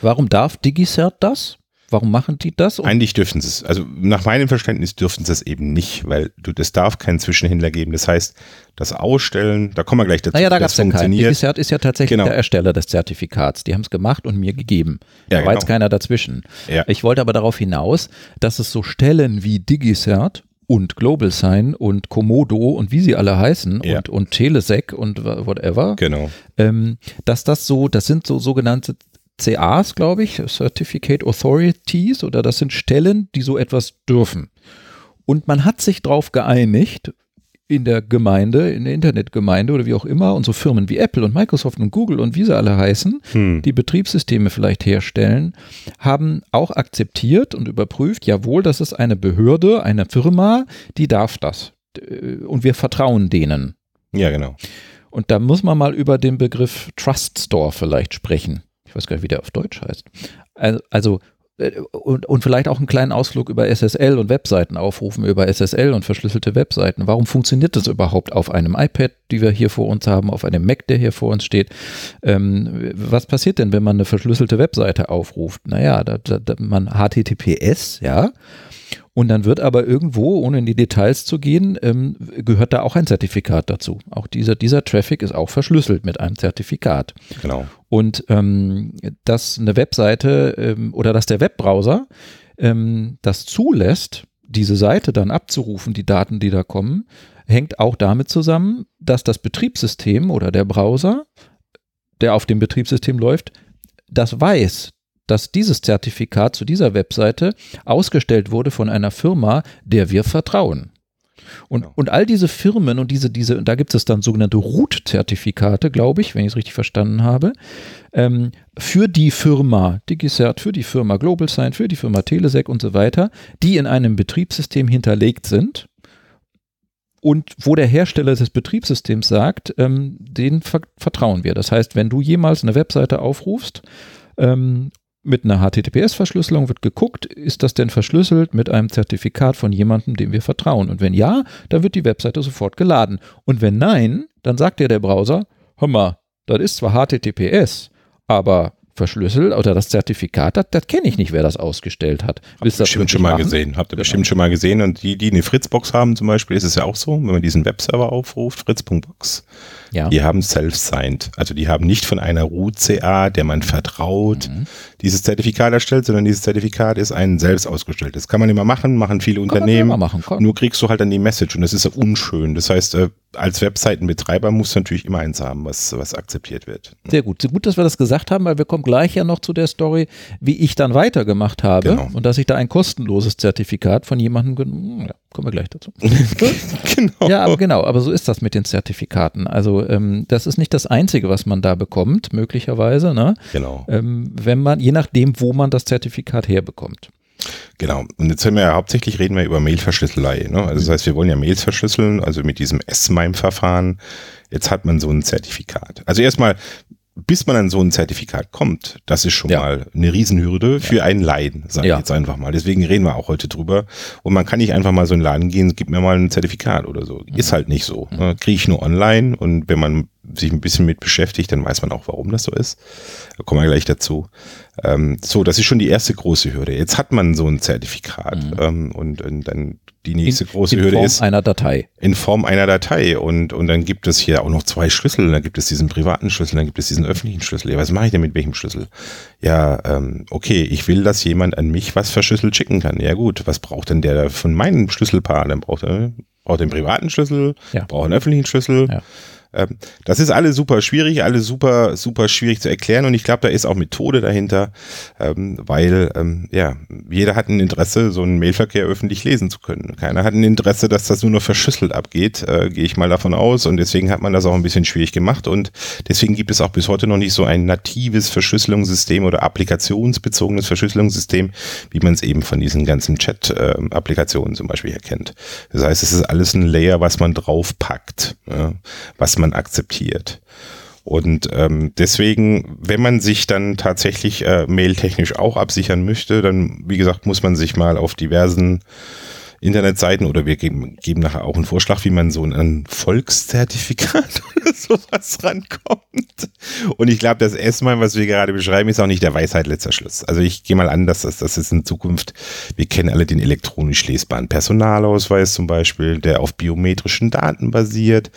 warum darf DigiCert das? Warum machen die das? Eigentlich dürfen sie es. Also nach meinem Verständnis dürfen sie es eben nicht, weil du, das darf keinen Zwischenhändler geben. Das heißt, das Ausstellen, da kommen wir gleich dazu. Naja, da gab es ja keinen. DigiCert ist ja tatsächlich genau. der Ersteller des Zertifikats. Die haben es gemacht und mir gegeben. Da ja, war jetzt genau. keiner dazwischen. Ja. Ich wollte aber darauf hinaus, dass es so Stellen wie DigiCert und Global Sign und Komodo und wie sie alle heißen ja. und, und Telesec und whatever. Genau. Ähm, dass das so, das sind so sogenannte CAs, glaube ich, Certificate Authorities, oder das sind Stellen, die so etwas dürfen. Und man hat sich darauf geeinigt, in der Gemeinde, in der Internetgemeinde oder wie auch immer, und so Firmen wie Apple und Microsoft und Google und wie sie alle heißen, hm. die Betriebssysteme vielleicht herstellen, haben auch akzeptiert und überprüft, jawohl, das ist eine Behörde, eine Firma, die darf das. Und wir vertrauen denen. Ja, genau. Und da muss man mal über den Begriff Trust Store vielleicht sprechen ich weiß gar nicht, wie der auf Deutsch heißt. Also, äh, und, und vielleicht auch einen kleinen Ausflug über SSL und Webseiten aufrufen, über SSL und verschlüsselte Webseiten. Warum funktioniert das überhaupt auf einem iPad, die wir hier vor uns haben, auf einem Mac, der hier vor uns steht? Ähm, was passiert denn, wenn man eine verschlüsselte Webseite aufruft? Naja, da, da, da man HTTPS, ja, und dann wird aber irgendwo, ohne in die Details zu gehen, ähm, gehört da auch ein Zertifikat dazu. Auch dieser, dieser Traffic ist auch verschlüsselt mit einem Zertifikat. Genau. Und ähm, dass eine Webseite ähm, oder dass der Webbrowser ähm, das zulässt, diese Seite dann abzurufen, die Daten, die da kommen, hängt auch damit zusammen, dass das Betriebssystem oder der Browser, der auf dem Betriebssystem läuft, das weiß, dass dieses Zertifikat zu dieser Webseite ausgestellt wurde von einer Firma, der wir vertrauen. Und, genau. und all diese Firmen und diese, diese, da gibt es dann sogenannte Root-Zertifikate, glaube ich, wenn ich es richtig verstanden habe, ähm, für die Firma DigiCert, für die Firma GlobalSign, für die Firma Telesec und so weiter, die in einem Betriebssystem hinterlegt sind und wo der Hersteller des Betriebssystems sagt, ähm, den ver vertrauen wir. Das heißt, wenn du jemals eine Webseite aufrufst ähm, mit einer HTTPS-Verschlüsselung wird geguckt, ist das denn verschlüsselt mit einem Zertifikat von jemandem, dem wir vertrauen? Und wenn ja, dann wird die Webseite sofort geladen. Und wenn nein, dann sagt dir der Browser, hör mal, das ist zwar HTTPS, aber verschlüsselt oder das Zertifikat, das, das kenne ich nicht, wer das ausgestellt hat. Habt ihr bestimmt schon mal machen? gesehen. Habt ihr genau. bestimmt schon mal gesehen. Und die, die eine Fritzbox haben zum Beispiel, ist es ja auch so, wenn man diesen Webserver aufruft, fritz.box, ja. die haben self-signed. Also die haben nicht von einer Root-CA, der man vertraut, mhm. dieses Zertifikat erstellt, sondern dieses Zertifikat ist ein selbst ausgestelltes. Kann man immer machen, machen viele kann Unternehmen. Machen, nur kriegst du halt dann die Message und das ist ja unschön. Das heißt, äh, als Webseitenbetreiber musst du natürlich immer eins haben, was, was akzeptiert wird. Sehr gut. So gut, dass wir das gesagt haben, weil wir kommen gleich ja noch zu der Story, wie ich dann weitergemacht habe genau. und dass ich da ein kostenloses Zertifikat von jemandem, ja, kommen wir gleich dazu. (laughs) genau. Ja, aber genau, aber so ist das mit den Zertifikaten. Also ähm, das ist nicht das Einzige, was man da bekommt, möglicherweise. Ne? Genau. Ähm, wenn man, je nachdem, wo man das Zertifikat herbekommt. Genau. Und jetzt haben wir ja hauptsächlich reden wir über Mailverschlüsselei. Ne? Also das heißt, wir wollen ja Mails verschlüsseln, also mit diesem S-MIME-Verfahren. Jetzt hat man so ein Zertifikat. Also erstmal, bis man an so ein Zertifikat kommt, das ist schon ja. mal eine Riesenhürde für ja. einen Laien, sage ja. ich jetzt einfach mal. Deswegen reden wir auch heute drüber. Und man kann nicht einfach mal so in den Laden gehen, gib mir mal ein Zertifikat oder so. Mhm. Ist halt nicht so. Mhm. Kriege ich nur online und wenn man sich ein bisschen mit beschäftigt, dann weiß man auch, warum das so ist. Da kommen wir gleich dazu. Ähm, so, das ist schon die erste große Hürde. Jetzt hat man so ein Zertifikat mhm. ähm, und, und, dann die nächste in, große in Hürde Form ist einer Datei. In Form einer Datei und und dann gibt es hier auch noch zwei Schlüssel. Dann gibt es diesen privaten Schlüssel, dann gibt es diesen öffentlichen Schlüssel. Ja, was mache ich denn mit welchem Schlüssel? Ja, ähm, okay, ich will, dass jemand an mich was verschlüsselt schicken kann. Ja gut, was braucht denn der von meinem Schlüsselpaar? Dann braucht er braucht den privaten Schlüssel, ja. braucht einen öffentlichen Schlüssel. Ja. Ähm, das ist alles super schwierig, alles super, super schwierig zu erklären und ich glaube, da ist auch Methode dahinter, ähm, weil ähm, ja, jeder hat ein Interesse, so einen Mailverkehr öffentlich lesen zu können. Keiner hat ein Interesse, dass das nur noch verschlüsselt abgeht, äh, gehe ich mal davon aus und deswegen hat man das auch ein bisschen schwierig gemacht und deswegen gibt es auch bis heute noch nicht so ein natives Verschlüsselungssystem oder applikationsbezogenes Verschlüsselungssystem, wie man es eben von diesen ganzen Chat-Applikationen zum Beispiel erkennt. Das heißt, es ist alles ein Layer, was man draufpackt, ja, was man akzeptiert. Und ähm, deswegen, wenn man sich dann tatsächlich äh, mailtechnisch auch absichern möchte, dann, wie gesagt, muss man sich mal auf diversen Internetseiten oder wir geben, geben nachher auch einen Vorschlag, wie man so ein Volkszertifikat (laughs) oder sowas rankommt. Und ich glaube, das erstmal, was wir gerade beschreiben, ist auch nicht der Weisheit letzter Schluss. Also ich gehe mal an, dass das, das ist in Zukunft, wir kennen alle den elektronisch lesbaren Personalausweis zum Beispiel, der auf biometrischen Daten basiert.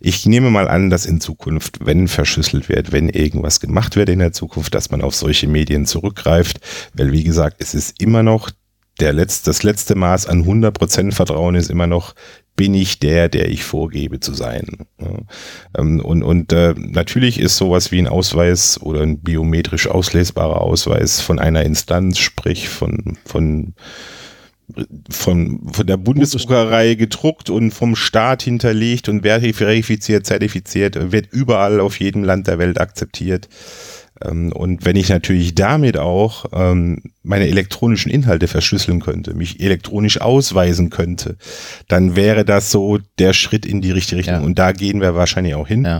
Ich nehme mal an, dass in Zukunft, wenn verschlüsselt wird, wenn irgendwas gemacht wird in der Zukunft, dass man auf solche Medien zurückgreift, weil wie gesagt, es ist immer noch der letzte, das letzte Maß an 100% Vertrauen ist immer noch, bin ich der, der ich vorgebe zu sein. Ähm, und und äh, natürlich ist sowas wie ein Ausweis oder ein biometrisch auslesbarer Ausweis von einer Instanz, sprich von, von von, von der Bundesdruckerei gedruckt und vom Staat hinterlegt und verifiziert, zertifiziert, wird überall auf jedem Land der Welt akzeptiert. Ähm, und wenn ich natürlich damit auch ähm, meine elektronischen Inhalte verschlüsseln könnte, mich elektronisch ausweisen könnte, dann wäre das so der Schritt in die richtige Richtung. Ja. Und da gehen wir wahrscheinlich auch hin, ja.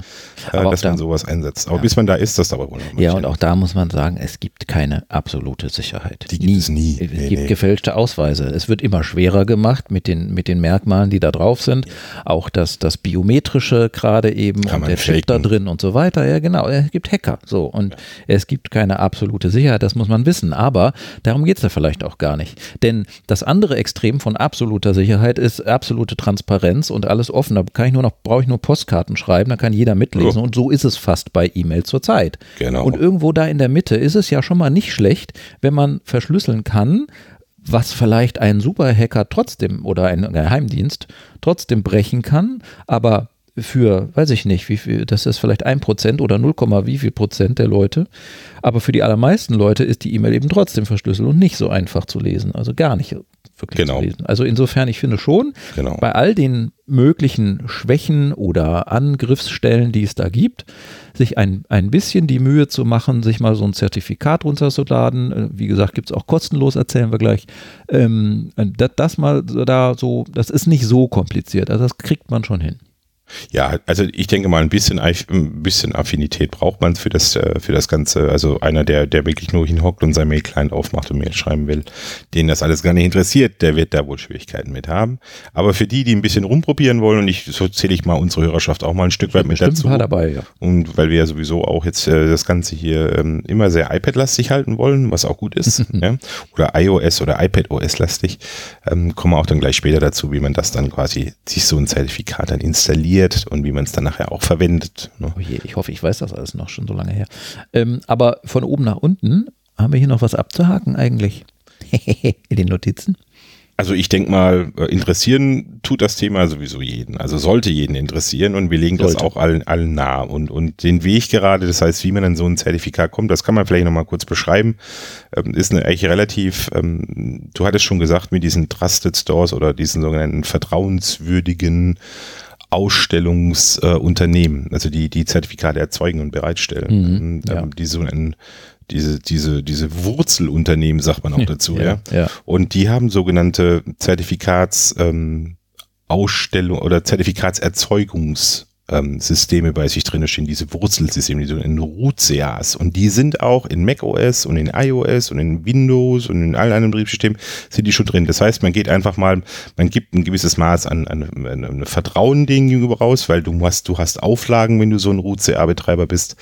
äh, dass da, man sowas einsetzt. Aber ja. bis man da ist, das dauert wohl noch. Ja, und auch da muss man sagen, es gibt keine absolute Sicherheit. Die gibt nie. es nie. Es nee, gibt nee. gefälschte Ausweise. Es wird immer schwerer gemacht mit den, mit den Merkmalen, die da drauf sind. Auch das, das Biometrische gerade eben Kann und der faken. Chip da drin und so weiter. Ja, genau. Es gibt Hacker. So. Und es gibt keine absolute Sicherheit, das muss man wissen. Aber Darum geht es ja vielleicht auch gar nicht. Denn das andere Extrem von absoluter Sicherheit ist absolute Transparenz und alles offen. Da kann ich nur noch, brauche ich nur Postkarten schreiben, da kann jeder mitlesen. Oh. Und so ist es fast bei E-Mail zurzeit. Genau. Und irgendwo da in der Mitte ist es ja schon mal nicht schlecht, wenn man verschlüsseln kann, was vielleicht ein Superhacker trotzdem oder ein Geheimdienst trotzdem brechen kann, aber für, weiß ich nicht, wie viel, das ist vielleicht ein Prozent oder 0, wie viel Prozent der Leute. Aber für die allermeisten Leute ist die E-Mail eben trotzdem verschlüsselt und nicht so einfach zu lesen. Also gar nicht wirklich genau. zu lesen. Also insofern, ich finde schon, genau. bei all den möglichen Schwächen oder Angriffsstellen, die es da gibt, sich ein, ein bisschen die Mühe zu machen, sich mal so ein Zertifikat runterzuladen. Äh, wie gesagt, gibt es auch kostenlos, erzählen wir gleich. Ähm, das, das mal da so, das ist nicht so kompliziert. Also das kriegt man schon hin. Ja, also ich denke mal, ein bisschen, ein bisschen Affinität braucht man für das, äh, für das Ganze. Also einer, der, der wirklich nur hinhockt und sein Mail-Client aufmacht und Mail schreiben will, den das alles gar nicht interessiert, der wird da wohl Schwierigkeiten mit haben. Aber für die, die ein bisschen rumprobieren wollen, und ich, so zähle ich mal unsere Hörerschaft auch mal ein Stück weit mit dazu. Ein dabei, ja. Und weil wir ja sowieso auch jetzt äh, das Ganze hier ähm, immer sehr iPad-lastig halten wollen, was auch gut ist, (laughs) ja? oder iOS oder iPad-OS-lastig, ähm, kommen wir auch dann gleich später dazu, wie man das dann quasi sich so ein Zertifikat dann installiert installiert und wie man es dann nachher auch verwendet. Ne? Oh je, ich hoffe, ich weiß das alles noch schon so lange her. Ähm, aber von oben nach unten haben wir hier noch was abzuhaken eigentlich (laughs) in den Notizen. Also ich denke mal, äh, interessieren tut das Thema sowieso jeden. Also sollte jeden interessieren und wir legen sollte. das auch allen, allen nahe. Und, und den Weg gerade, das heißt, wie man an so ein Zertifikat kommt, das kann man vielleicht nochmal kurz beschreiben. Ähm, ist eine, eigentlich relativ, ähm, du hattest schon gesagt, mit diesen Trusted Stores oder diesen sogenannten vertrauenswürdigen Ausstellungsunternehmen, äh, also die, die Zertifikate erzeugen und bereitstellen. Mhm, ähm, ja. Die sogenannten diese, diese, diese Wurzelunternehmen, sagt man auch dazu, ja, ja. ja. Und die haben sogenannte Zertifikats, ähm, Ausstellung oder Zertifikatserzeugungs ähm, Systeme bei sich drin stehen, diese Wurzelsysteme, die sogenannten Root-CAs. Und die sind auch in macOS und in iOS und in Windows und in allen anderen Betriebssystemen sind die schon drin. Das heißt, man geht einfach mal, man gibt ein gewisses Maß an, an, an, Vertrauen denen gegenüber raus, weil du hast, du hast Auflagen, wenn du so ein Root-CA-Betreiber bist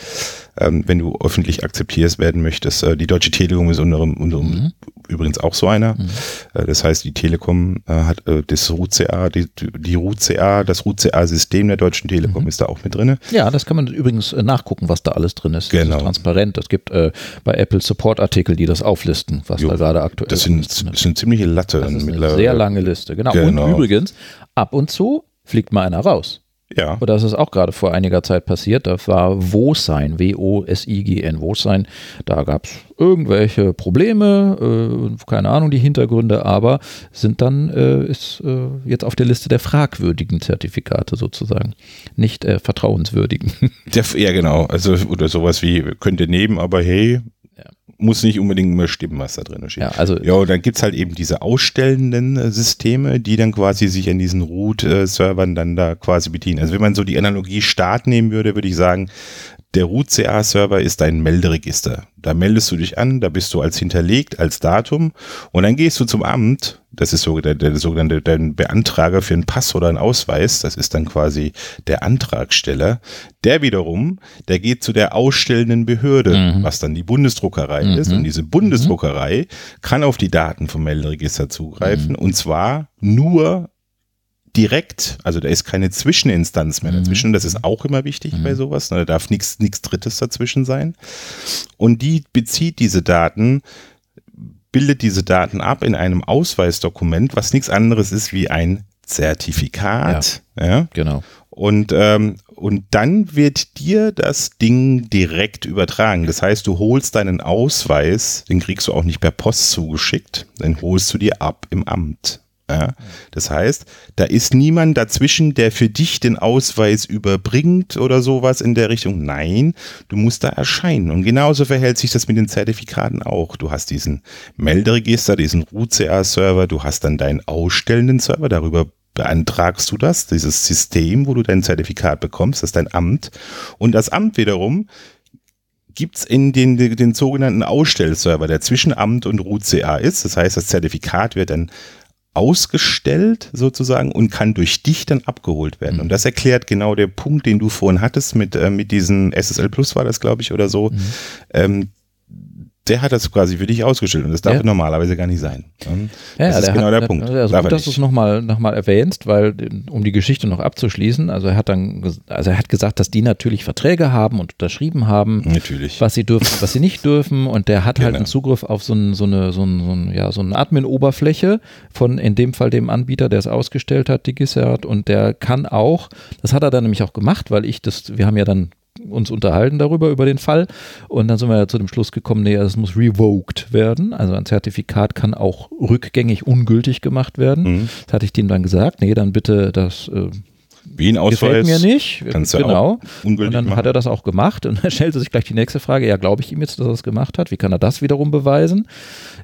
ähm, wenn du öffentlich akzeptierst werden möchtest. Äh, die Deutsche Telekom ist unter, unter mhm. übrigens auch so einer. Mhm. Äh, das heißt, die Telekom äh, hat äh, das RUCA, die, die RUCA, das RUCA-System der Deutschen Telekom mhm. ist da auch mit drin. Ja, das kann man übrigens äh, nachgucken, was da alles drin ist. Genau. Das ist transparent. Es gibt äh, bei Apple Support-Artikel, die das auflisten, was jo, da gerade aktuell das sind, ist. Das ist eine ziemliche Latte. Das ist eine sehr lange Liste, genau. genau. Und übrigens, ab und zu fliegt mal einer raus. Ja. Oder das ist auch gerade vor einiger Zeit passiert. Das war Wosign, W-O-S-I-G-N, Wosign. Da gab es irgendwelche Probleme, äh, keine Ahnung die Hintergründe, aber sind dann äh, ist äh, jetzt auf der Liste der fragwürdigen Zertifikate sozusagen, nicht äh, vertrauenswürdigen. (laughs) Der, ja, genau. Also oder sowas wie könnt ihr nehmen, aber hey, muss nicht unbedingt immer stimmen, was da drin steht. Ja, also ja, und dann gibt es halt eben diese ausstellenden äh, Systeme, die dann quasi sich an diesen Root-Servern dann da quasi bedienen. Also wenn man so die Analogie Start nehmen würde, würde ich sagen, der Root-CA-Server ist dein Melderegister. Da meldest du dich an, da bist du als hinterlegt, als Datum und dann gehst du zum Amt. Das ist so der, der sogenannte der Beantrager für einen Pass oder einen Ausweis. Das ist dann quasi der Antragsteller. Der wiederum, der geht zu der ausstellenden Behörde, mhm. was dann die Bundesdruckerei mhm. ist. Und diese Bundesdruckerei mhm. kann auf die Daten vom Melderegister zugreifen mhm. und zwar nur direkt, also da ist keine Zwischeninstanz mehr dazwischen. Das ist auch immer wichtig mhm. bei sowas. Ne? Da darf nichts nichts Drittes dazwischen sein. Und die bezieht diese Daten, bildet diese Daten ab in einem Ausweisdokument, was nichts anderes ist wie ein Zertifikat. Ja, ja? Genau. Und, ähm, und dann wird dir das Ding direkt übertragen. Das heißt, du holst deinen Ausweis, den kriegst du auch nicht per Post zugeschickt, den holst du dir ab im Amt. Ja, das heißt, da ist niemand dazwischen, der für dich den Ausweis überbringt oder sowas in der Richtung. Nein, du musst da erscheinen. Und genauso verhält sich das mit den Zertifikaten auch. Du hast diesen Melderegister, diesen RUCA-Server, du hast dann deinen ausstellenden Server, darüber beantragst du das, dieses System, wo du dein Zertifikat bekommst, das ist dein Amt. Und das Amt wiederum gibt es in den, den, den sogenannten Ausstellserver, der zwischen Amt und RUCA ist. Das heißt, das Zertifikat wird dann ausgestellt sozusagen und kann durch dich dann abgeholt werden. Mhm. Und das erklärt genau der Punkt, den du vorhin hattest mit, äh, mit diesen SSL Plus war das, glaube ich, oder so. Mhm. Ähm, der hat das quasi für dich ausgestellt und das darf ja. normalerweise gar nicht sein. Ja, das ist genau hat, der Punkt. Also gut, dass du es nochmal noch mal erwähnst, weil um die Geschichte noch abzuschließen, also er hat dann, also er hat gesagt, dass die natürlich Verträge haben und unterschrieben haben, natürlich. was sie dürfen, was sie nicht dürfen und der hat halt genau. halt einen Zugriff auf so, ein, so eine, so, ein, so, ein, ja, so eine Admin-Oberfläche von in dem Fall dem Anbieter, der es ausgestellt hat, die Gissert und der kann auch, das hat er dann nämlich auch gemacht, weil ich das, wir haben ja dann uns unterhalten darüber, über den Fall. Und dann sind wir ja zu dem Schluss gekommen, nee, es muss revoked werden. Also ein Zertifikat kann auch rückgängig ungültig gemacht werden. Mhm. Das hatte ich dem dann gesagt, nee, dann bitte das äh, wie ein Ausweis. Gefällt mir nicht. Kannst genau. und dann machen. hat er das auch gemacht und dann (laughs) stellte sich gleich die nächste Frage, ja, glaube ich ihm jetzt, dass er das gemacht hat? Wie kann er das wiederum beweisen?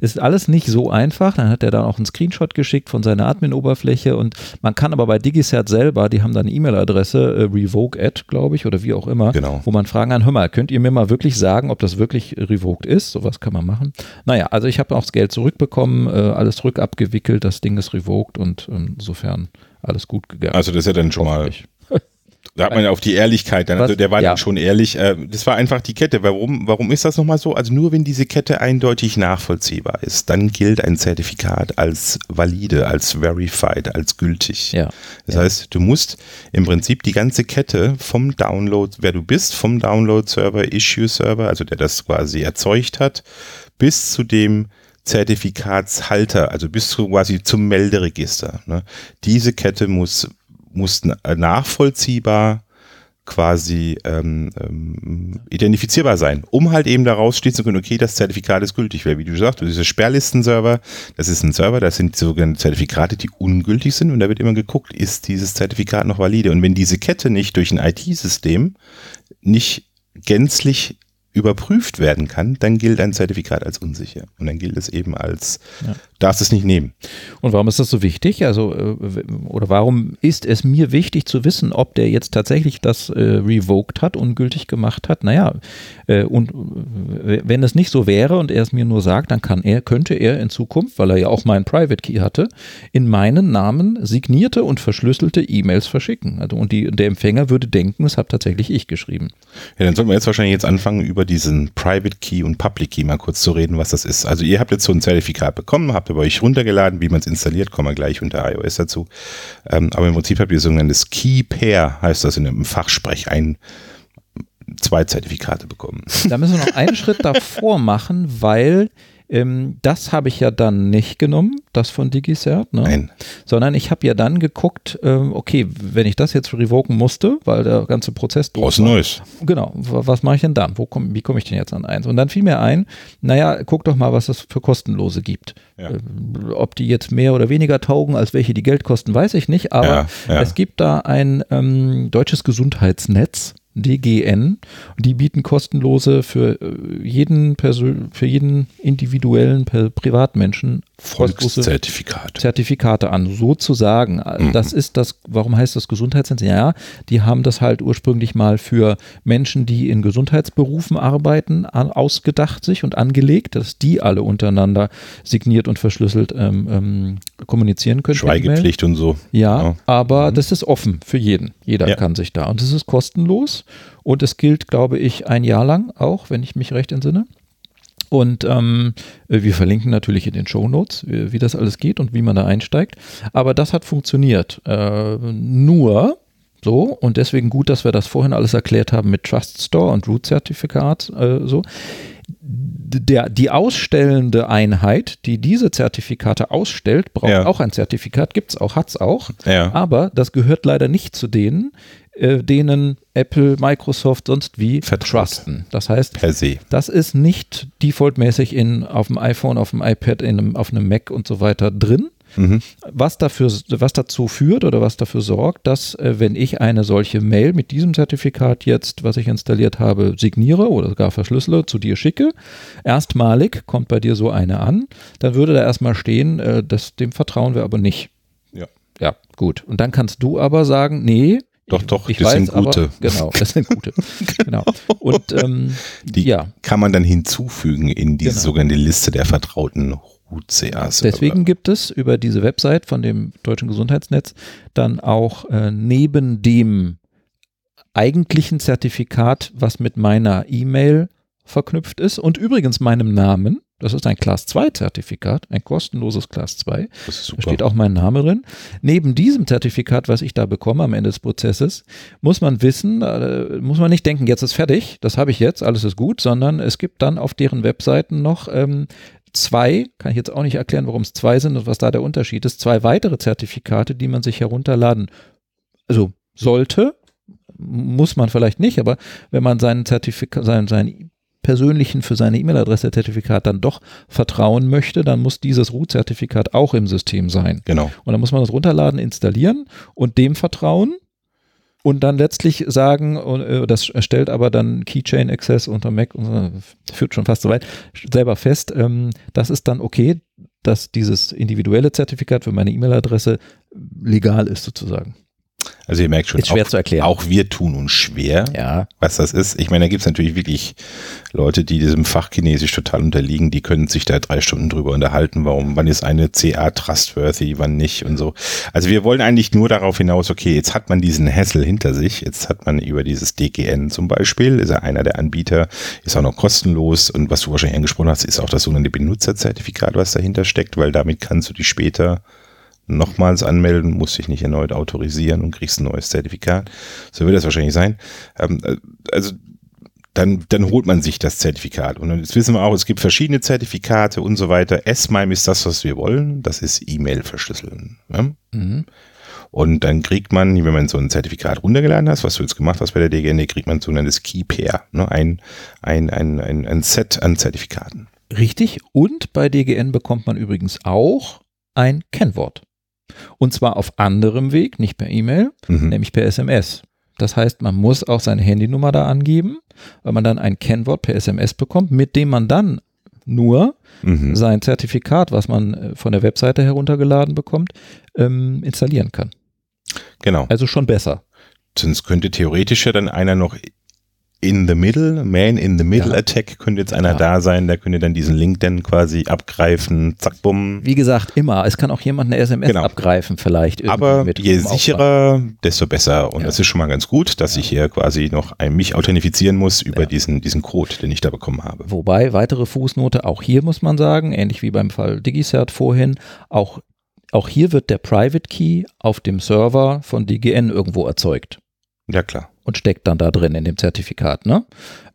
Ist alles nicht so einfach. Dann hat er dann auch einen Screenshot geschickt von seiner Admin-Oberfläche und man kann aber bei DigiCert selber, die haben da eine E-Mail-Adresse, äh, revoke glaube ich, oder wie auch immer, genau. wo man fragen kann, hör mal, könnt ihr mir mal wirklich sagen, ob das wirklich revoked ist? Sowas kann man machen. Naja, also ich habe auch das Geld zurückbekommen, äh, alles rückabgewickelt, das Ding ist revoked und ähm, insofern alles gut gegangen. Also das ist ja dann schon mal (laughs) da hat man ja auf die Ehrlichkeit, dann, also der war ja. dann schon ehrlich. Äh, das war einfach die Kette. Warum, warum ist das nochmal so? Also nur wenn diese Kette eindeutig nachvollziehbar ist, dann gilt ein Zertifikat als valide, als verified, als gültig. Ja. Das ja. heißt, du musst im Prinzip die ganze Kette vom Download, wer du bist, vom Download-Server, Issue-Server, also der das quasi erzeugt hat, bis zu dem Zertifikatshalter, also bis zu quasi zum Melderegister. Ne? Diese Kette muss, muss nachvollziehbar quasi ähm, ähm, identifizierbar sein, um halt eben daraus stehen zu können, okay, das Zertifikat ist gültig, weil wie du sagst, dieser Sperrlistenserver, das ist ein Server, das sind sogenannte Zertifikate, die ungültig sind und da wird immer geguckt, ist dieses Zertifikat noch valide und wenn diese Kette nicht durch ein IT-System nicht gänzlich überprüft werden kann, dann gilt ein Zertifikat als unsicher. Und dann gilt es eben als, ja. darfst es nicht nehmen. Und warum ist das so wichtig? Also, äh, oder warum ist es mir wichtig zu wissen, ob der jetzt tatsächlich das äh, revoked hat, ungültig gemacht hat? Naja, äh, und wenn es nicht so wäre und er es mir nur sagt, dann kann er, könnte er in Zukunft, weil er ja auch meinen Private Key hatte, in meinen Namen signierte und verschlüsselte E-Mails verschicken. Also, und die, der Empfänger würde denken, es habe tatsächlich ich geschrieben. Ja, dann sollten wir jetzt wahrscheinlich jetzt anfangen, über über diesen Private Key und Public Key mal kurz zu reden, was das ist. Also ihr habt jetzt so ein Zertifikat bekommen, habt ihr bei euch runtergeladen, wie man es installiert, kommen wir gleich unter iOS dazu. Ähm, aber im Prinzip habt ihr sogenanntes Key Pair, heißt das in einem Fachsprech, ein zwei Zertifikate bekommen. Da müssen wir noch einen (laughs) Schritt davor machen, weil ähm, das habe ich ja dann nicht genommen, das von DigiCert, ne? Nein. sondern ich habe ja dann geguckt, ähm, okay, wenn ich das jetzt revoken musste, weil der ganze Prozess durch war. Neues. Genau, was mache ich denn dann? Wo komm, wie komme ich denn jetzt an eins? Und dann fiel mir ein, naja, guck doch mal, was es für kostenlose gibt. Ja. Äh, ob die jetzt mehr oder weniger taugen, als welche die Geld kosten, weiß ich nicht, aber ja, ja. es gibt da ein ähm, deutsches Gesundheitsnetz, DGN. Die bieten kostenlose für äh, jeden, Persön für jeden individuellen Privatmenschen Volkszertifikat. Zertifikate an, sozusagen. Mhm. Das ist das, warum heißt das Gesundheitszentrum? Ja, die haben das halt ursprünglich mal für Menschen, die in Gesundheitsberufen arbeiten, ausgedacht sich und angelegt, dass die alle untereinander signiert und verschlüsselt ähm, ähm, kommunizieren können. Schweigepflicht und so. Ja, ja. aber mhm. das ist offen für jeden. Jeder ja. kann sich da. Und es ist kostenlos und es gilt, glaube ich, ein Jahr lang auch, wenn ich mich recht entsinne. Und ähm, wir verlinken natürlich in den Show Notes, wie, wie, das alles geht und wie man da einsteigt. Aber das hat funktioniert. Äh, nur so, und deswegen gut, dass wir das vorhin alles erklärt haben mit Trust Store und Root-Zertifikat. Äh, so. Der, die ausstellende Einheit, die diese Zertifikate ausstellt, braucht ja. auch ein Zertifikat, gibt es auch, hat es auch. Ja. Aber das gehört leider nicht zu denen, äh, denen Apple, Microsoft sonst wie vertrusten. Das heißt, per se. Das ist nicht defaultmäßig in, auf dem iPhone, auf dem iPad, in einem, auf einem Mac und so weiter drin. Mhm. Was, dafür, was dazu führt oder was dafür sorgt, dass, äh, wenn ich eine solche Mail mit diesem Zertifikat jetzt, was ich installiert habe, signiere oder sogar verschlüssele, zu dir schicke, erstmalig kommt bei dir so eine an, dann würde da erstmal stehen, äh, das, dem vertrauen wir aber nicht. Ja. Ja, gut. Und dann kannst du aber sagen, nee, doch, doch, ich das weiß, sind gute. Aber, genau, das sind gute. (laughs) genau. Und ähm, die ja. kann man dann hinzufügen in diese genau. sogenannte Liste der vertrauten UCAs. Deswegen gibt es über diese Website von dem Deutschen Gesundheitsnetz dann auch äh, neben dem eigentlichen Zertifikat, was mit meiner E-Mail verknüpft ist und übrigens meinem Namen, das ist ein Class 2 Zertifikat, ein kostenloses Class 2. Das ist super. Da steht auch mein Name drin. Neben diesem Zertifikat, was ich da bekomme am Ende des Prozesses, muss man wissen, äh, muss man nicht denken, jetzt ist fertig, das habe ich jetzt, alles ist gut, sondern es gibt dann auf deren Webseiten noch ähm, zwei, kann ich jetzt auch nicht erklären, warum es zwei sind und was da der Unterschied ist, zwei weitere Zertifikate, die man sich herunterladen, also sollte, muss man vielleicht nicht, aber wenn man seinen Zertifikat, sein, sein persönlichen für seine E-Mail-Adresse-Zertifikat dann doch vertrauen möchte, dann muss dieses Root-Zertifikat auch im System sein. Genau. Und dann muss man das runterladen, installieren und dem vertrauen und dann letztlich sagen, äh, das stellt aber dann Keychain Access unter Mac, führt schon fast so weit, selber fest, ähm, das ist dann okay, dass dieses individuelle Zertifikat für meine E-Mail-Adresse legal ist sozusagen. Also ihr merkt schon, ist schwer auch, zu erklären. auch wir tun uns schwer, ja. was das ist. Ich meine, da gibt es natürlich wirklich Leute, die diesem Fach Chinesisch total unterliegen, die können sich da drei Stunden drüber unterhalten, warum, wann ist eine CA trustworthy, wann nicht und so. Also wir wollen eigentlich nur darauf hinaus, okay, jetzt hat man diesen Hassel hinter sich, jetzt hat man über dieses DGN zum Beispiel, ist ja einer der Anbieter, ist auch noch kostenlos und was du wahrscheinlich angesprochen hast, ist auch das sogenannte Benutzerzertifikat, was dahinter steckt, weil damit kannst du dich später nochmals anmelden, musst dich nicht erneut autorisieren und kriegst ein neues Zertifikat. So wird das wahrscheinlich sein. Ähm, äh, also dann, dann holt man sich das Zertifikat. Und jetzt wissen wir auch, es gibt verschiedene Zertifikate und so weiter. S-MIME ist das, was wir wollen. Das ist E-Mail verschlüsseln. Ja? Mhm. Und dann kriegt man, wenn man so ein Zertifikat runtergeladen hat, was du jetzt gemacht hast bei der DGN, kriegt man sogenanntes Key Pair, ne? ein, ein, ein, ein, ein Set an Zertifikaten. Richtig. Und bei DGN bekommt man übrigens auch ein Kennwort. Und zwar auf anderem Weg, nicht per E-Mail, mhm. nämlich per SMS. Das heißt, man muss auch seine Handynummer da angeben, weil man dann ein Kennwort per SMS bekommt, mit dem man dann nur mhm. sein Zertifikat, was man äh, von der Webseite heruntergeladen bekommt, ähm, installieren kann. Genau. Also schon besser. Sonst könnte theoretisch ja dann einer noch in the middle, man in the middle ja. attack könnte jetzt einer ja. da sein, der könnte dann diesen Link dann quasi abgreifen, zack, bumm. Wie gesagt, immer. Es kann auch jemand eine SMS genau. abgreifen vielleicht. Aber je sicherer, desto besser. Und ja. das ist schon mal ganz gut, dass ich hier quasi noch ein, mich authentifizieren muss über diesen, diesen Code, den ich da bekommen habe. Wobei, weitere Fußnote, auch hier muss man sagen, ähnlich wie beim Fall DigiCert vorhin, auch, auch hier wird der Private Key auf dem Server von DGN irgendwo erzeugt. Ja, klar und steckt dann da drin in dem Zertifikat. Ne?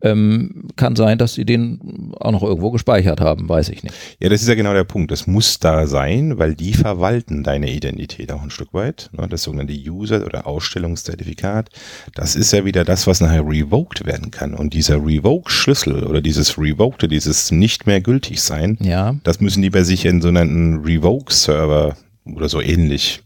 Ähm, kann sein, dass sie den auch noch irgendwo gespeichert haben, weiß ich nicht. Ja, das ist ja genau der Punkt. Das muss da sein, weil die verwalten deine Identität auch ein Stück weit. Ne? Das sogenannte User- oder Ausstellungszertifikat. Das ist ja wieder das, was nachher revoked werden kann. Und dieser Revoke-Schlüssel oder dieses Revoked, dieses nicht mehr gültig sein, ja. das müssen die bei sich in so einen Revoke-Server oder so ähnlich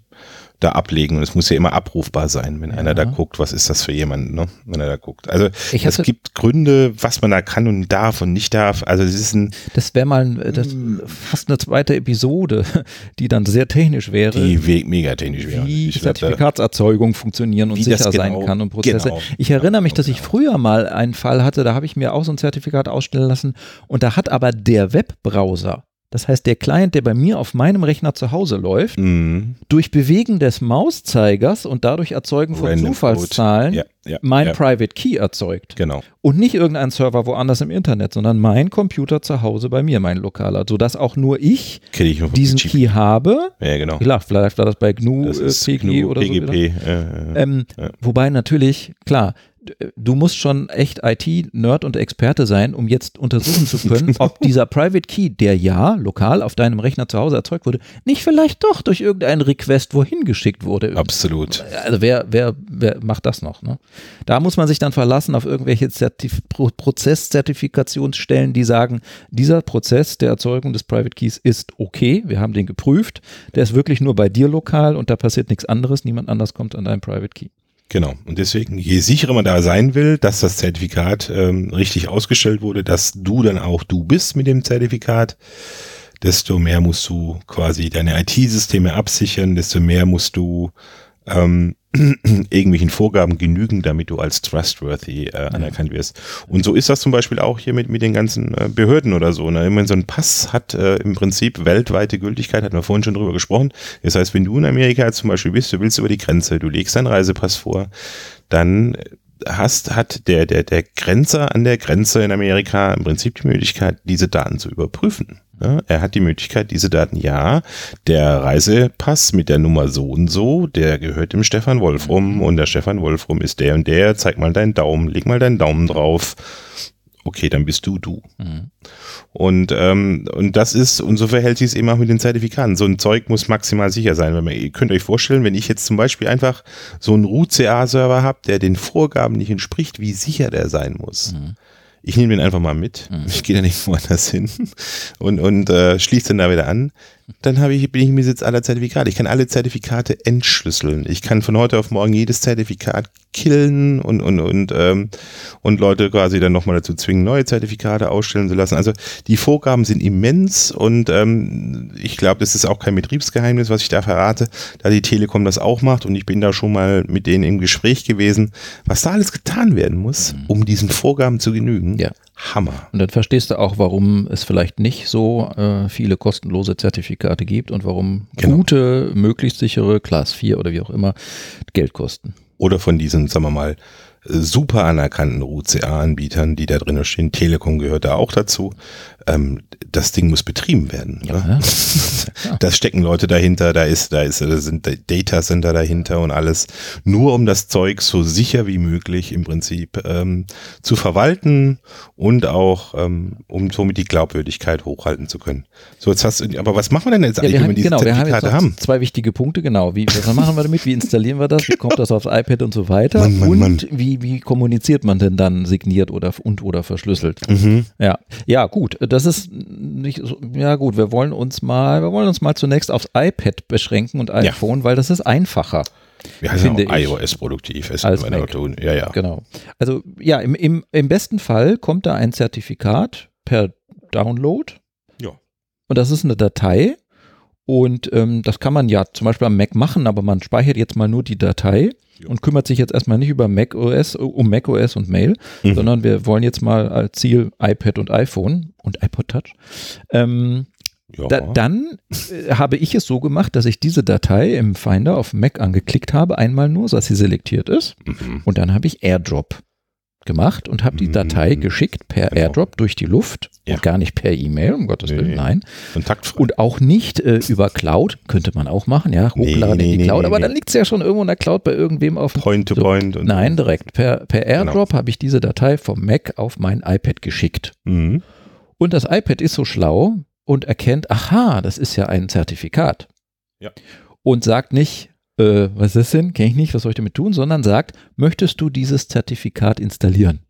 da ablegen und es muss ja immer abrufbar sein, wenn ja. einer da guckt, was ist das für jemand, ne? wenn er da guckt. Also es gibt Gründe, was man da kann und darf und nicht darf. Also es ist ein Das wäre mal das, fast eine zweite Episode, (laughs) die dann sehr technisch wäre. Die mega technisch wäre. Wie ich Zertifikatserzeugung funktionieren und sicher genau, sein kann und Prozesse. Genau, ich erinnere mich, dass ich früher mal einen Fall hatte, da habe ich mir auch so ein Zertifikat ausstellen lassen und da hat aber der Webbrowser das heißt, der Client, der bei mir auf meinem Rechner zu Hause läuft, mhm. durch Bewegen des Mauszeigers und dadurch Erzeugen von Random Zufallszahlen ja, ja, mein ja. Private Key erzeugt. Genau. Und nicht irgendein Server woanders im Internet, sondern mein Computer zu Hause bei mir, mein lokaler, sodass auch nur ich, ich diesen Key habe. Ja, genau. Klar, vielleicht war das bei GNU, das äh, PG GNU, oder PGP, so. Äh, ähm, wobei natürlich, klar, du musst schon echt IT-Nerd und Experte sein, um jetzt untersuchen zu können, (laughs) ob dieser Private Key, der ja lokal auf deinem Rechner zu Hause erzeugt wurde, nicht vielleicht doch durch irgendeinen Request wohin geschickt wurde. Absolut. Also wer, wer, wer macht das noch? Ne? Da muss man sich dann verlassen auf irgendwelche Zertif Pro Prozesszertifikationsstellen, die sagen, dieser Prozess der Erzeugung des Private Keys ist okay, wir haben den geprüft, der ist wirklich nur bei dir lokal und da passiert nichts anderes, niemand anders kommt an deinen Private Key. Genau. Und deswegen, je sicherer man da sein will, dass das Zertifikat ähm, richtig ausgestellt wurde, dass du dann auch du bist mit dem Zertifikat, desto mehr musst du quasi deine IT-Systeme absichern, desto mehr musst du ähm, (clears throat) irgendwelchen Vorgaben genügen, damit du als trustworthy äh, anerkannt wirst. Und so ist das zum Beispiel auch hier mit, mit den ganzen äh, Behörden oder so. Ne? Wenn so ein Pass hat äh, im Prinzip weltweite Gültigkeit, hatten wir vorhin schon drüber gesprochen. Das heißt, wenn du in Amerika zum Beispiel bist, du willst über die Grenze, du legst deinen Reisepass vor, dann hast, hat der, der, der Grenzer an der Grenze in Amerika im Prinzip die Möglichkeit, diese Daten zu überprüfen. Ja, er hat die Möglichkeit, diese Daten, ja, der Reisepass mit der Nummer so und so, der gehört dem Stefan Wolfrum und der Stefan Wolfrum ist der und der, zeig mal deinen Daumen, leg mal deinen Daumen drauf. Okay, dann bist du du. Mhm. Und, ähm, und das ist, und so verhält sich es eben auch mit den Zertifikaten. So ein Zeug muss maximal sicher sein. Wenn man, ihr könnt euch vorstellen, wenn ich jetzt zum Beispiel einfach so einen root-CA-Server habe, der den Vorgaben nicht entspricht, wie sicher der sein muss. Mhm ich nehme den einfach mal mit. Mhm. Ich gehe da nicht woanders hin und, und äh, schließe den da wieder an. Dann habe ich, bin ich im Besitz aller Zertifikate. Ich kann alle Zertifikate entschlüsseln. Ich kann von heute auf morgen jedes Zertifikat killen und, und, und, ähm, und Leute quasi dann nochmal dazu zwingen, neue Zertifikate ausstellen zu lassen. Also die Vorgaben sind immens und ähm, ich glaube, das ist auch kein Betriebsgeheimnis, was ich da verrate, da die Telekom das auch macht und ich bin da schon mal mit denen im Gespräch gewesen, was da alles getan werden muss, mhm. um diesen Vorgaben zu genügen. Ja. Hammer. Und dann verstehst du auch, warum es vielleicht nicht so äh, viele kostenlose Zertifikate gibt und warum genau. gute, möglichst sichere Class 4 oder wie auch immer Geld kosten oder von diesen, sagen wir mal, super anerkannten UCA-Anbietern, die da drin stehen. Telekom gehört da auch dazu. Ähm, das Ding muss betrieben werden. Ja, ne? ja. Da stecken Leute dahinter, da ist, da ist, da sind Data Center dahinter und alles. Nur um das Zeug so sicher wie möglich im Prinzip ähm, zu verwalten und auch ähm, um somit die Glaubwürdigkeit hochhalten zu können. So, jetzt hast du, aber was machen wir denn jetzt ja, eigentlich, wenn wir diese genau, Zertifikate wir haben, haben? Zwei wichtige Punkte, genau. Wie, was machen wir damit? Wie installieren wir das? Wie kommt das aufs iPad und so weiter? Mann, Mann, und Mann. Wie, wie kommuniziert man denn dann signiert oder und oder verschlüsselt? Mhm. Ja, ja, gut. Das ist nicht so, ja gut, wir wollen uns mal, wir wollen uns mal zunächst aufs iPad beschränken und iPhone, ja. weil das ist einfacher. Wir haben ja iOS produktiv, ist als Mac. Tun. Ja, ja. Genau. Also ja, im, im, im besten Fall kommt da ein Zertifikat per Download. Ja. Und das ist eine Datei. Und ähm, das kann man ja zum Beispiel am Mac machen, aber man speichert jetzt mal nur die Datei und kümmert sich jetzt erstmal nicht über Mac OS, um Mac OS und Mail, mhm. sondern wir wollen jetzt mal als Ziel iPad und iPhone und iPod Touch. Ähm, ja. da, dann äh, habe ich es so gemacht, dass ich diese Datei im Finder auf Mac angeklickt habe, einmal nur, dass sie selektiert ist. Mhm. Und dann habe ich AirDrop gemacht und habe die Datei mhm. geschickt per genau. Airdrop durch die Luft ja. und gar nicht per E-Mail, um Gottes Willen, nee. nein. Kontaktfrei. Und auch nicht äh, über Cloud, könnte man auch machen, ja, hochladen nee, nee, in die Cloud, aber dann liegt es ja schon irgendwo in der Cloud bei irgendwem auf. Point to so, Point. Und nein, direkt. Per, per genau. Airdrop genau. habe ich diese Datei vom Mac auf mein iPad geschickt. Mhm. Und das iPad ist so schlau und erkennt, aha, das ist ja ein Zertifikat. Ja. Und sagt nicht, äh, was ist das denn? Kenne ich nicht, was soll ich damit tun? Sondern sagt, möchtest du dieses Zertifikat installieren?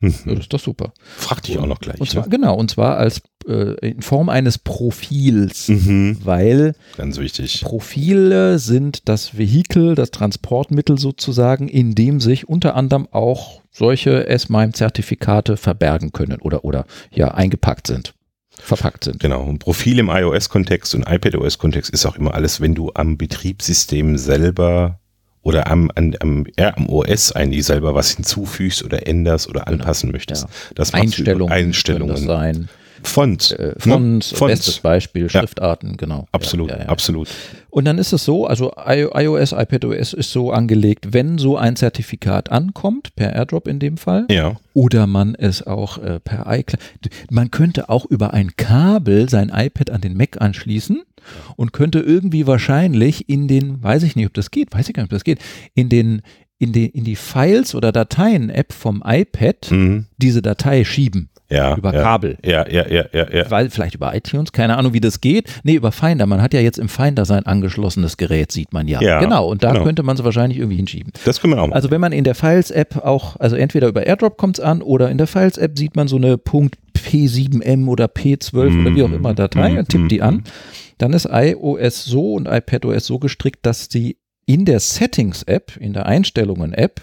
Mhm. Ja, das ist doch super. Frag dich auch noch gleich. Und zwar, ja? Genau, und zwar als äh, in Form eines Profils, mhm. weil ganz wichtig. Profile sind das Vehikel, das Transportmittel sozusagen, in dem sich unter anderem auch solche S-MIME-Zertifikate verbergen können oder, oder ja eingepackt sind verpackt sind. Genau. Ein Profil im iOS-Kontext und iPadOS-Kontext ist auch immer alles, wenn du am Betriebssystem selber oder am, am, am, ja, am OS eigentlich selber was hinzufügst oder änderst oder genau. anpassen genau. möchtest. Ja. Das Einstellungen, Einstellungen. Das sein. Font. Äh, Font, Font, bestes Beispiel, Schriftarten, genau. Absolut, ja, ja, ja. absolut. Und dann ist es so, also iOS, iPadOS ist so angelegt, wenn so ein Zertifikat ankommt, per AirDrop in dem Fall, ja. oder man es auch äh, per iCloud, man könnte auch über ein Kabel sein iPad an den Mac anschließen und könnte irgendwie wahrscheinlich in den, weiß ich nicht, ob das geht, weiß ich gar nicht, ob das geht, in den in die, in die Files oder Dateien-App vom iPad mhm. diese Datei schieben ja, über ja, Kabel. Ja, ja, ja, ja, ja. Weil vielleicht über iTunes, keine Ahnung, wie das geht. Nee, über Finder. Man hat ja jetzt im Finder sein angeschlossenes Gerät, sieht man ja. ja genau, und da genau. könnte man es wahrscheinlich irgendwie hinschieben. Das können wir auch machen. Also wenn man in der Files-App auch, also entweder über AirDrop kommt es an oder in der Files-App sieht man so eine .p7m oder P12 mm, oder wie auch immer Datei mm, und tippt mm, die an. Mm. Dann ist iOS so und iPadOS so gestrickt, dass sie in der Settings-App, in der Einstellungen-App,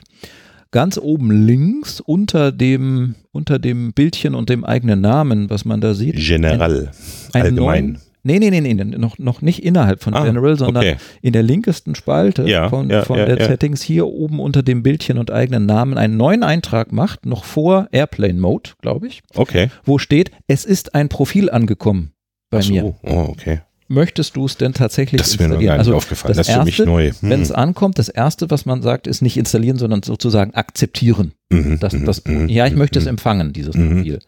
ganz oben links unter dem, unter dem Bildchen und dem eigenen Namen, was man da sieht. General, ein, ein allgemein. Neuen, Nee, nee, nee, nee, noch, noch nicht innerhalb von ah, General, sondern okay. in der linkesten Spalte ja, von, ja, von ja, der Settings hier oben unter dem Bildchen und eigenen Namen einen neuen Eintrag macht, noch vor Airplane Mode, glaube ich. Okay. Wo steht, es ist ein Profil angekommen bei so, mir. Oh, okay möchtest du es denn tatsächlich das installieren? Das ist mir also aufgefallen, das, das ist für mich neu. Hm. Wenn es ankommt, das erste, was man sagt, ist nicht installieren, sondern sozusagen akzeptieren. Mhm, das, mhm, das, mhm, ja, ich möchte es mhm. empfangen, dieses Profil.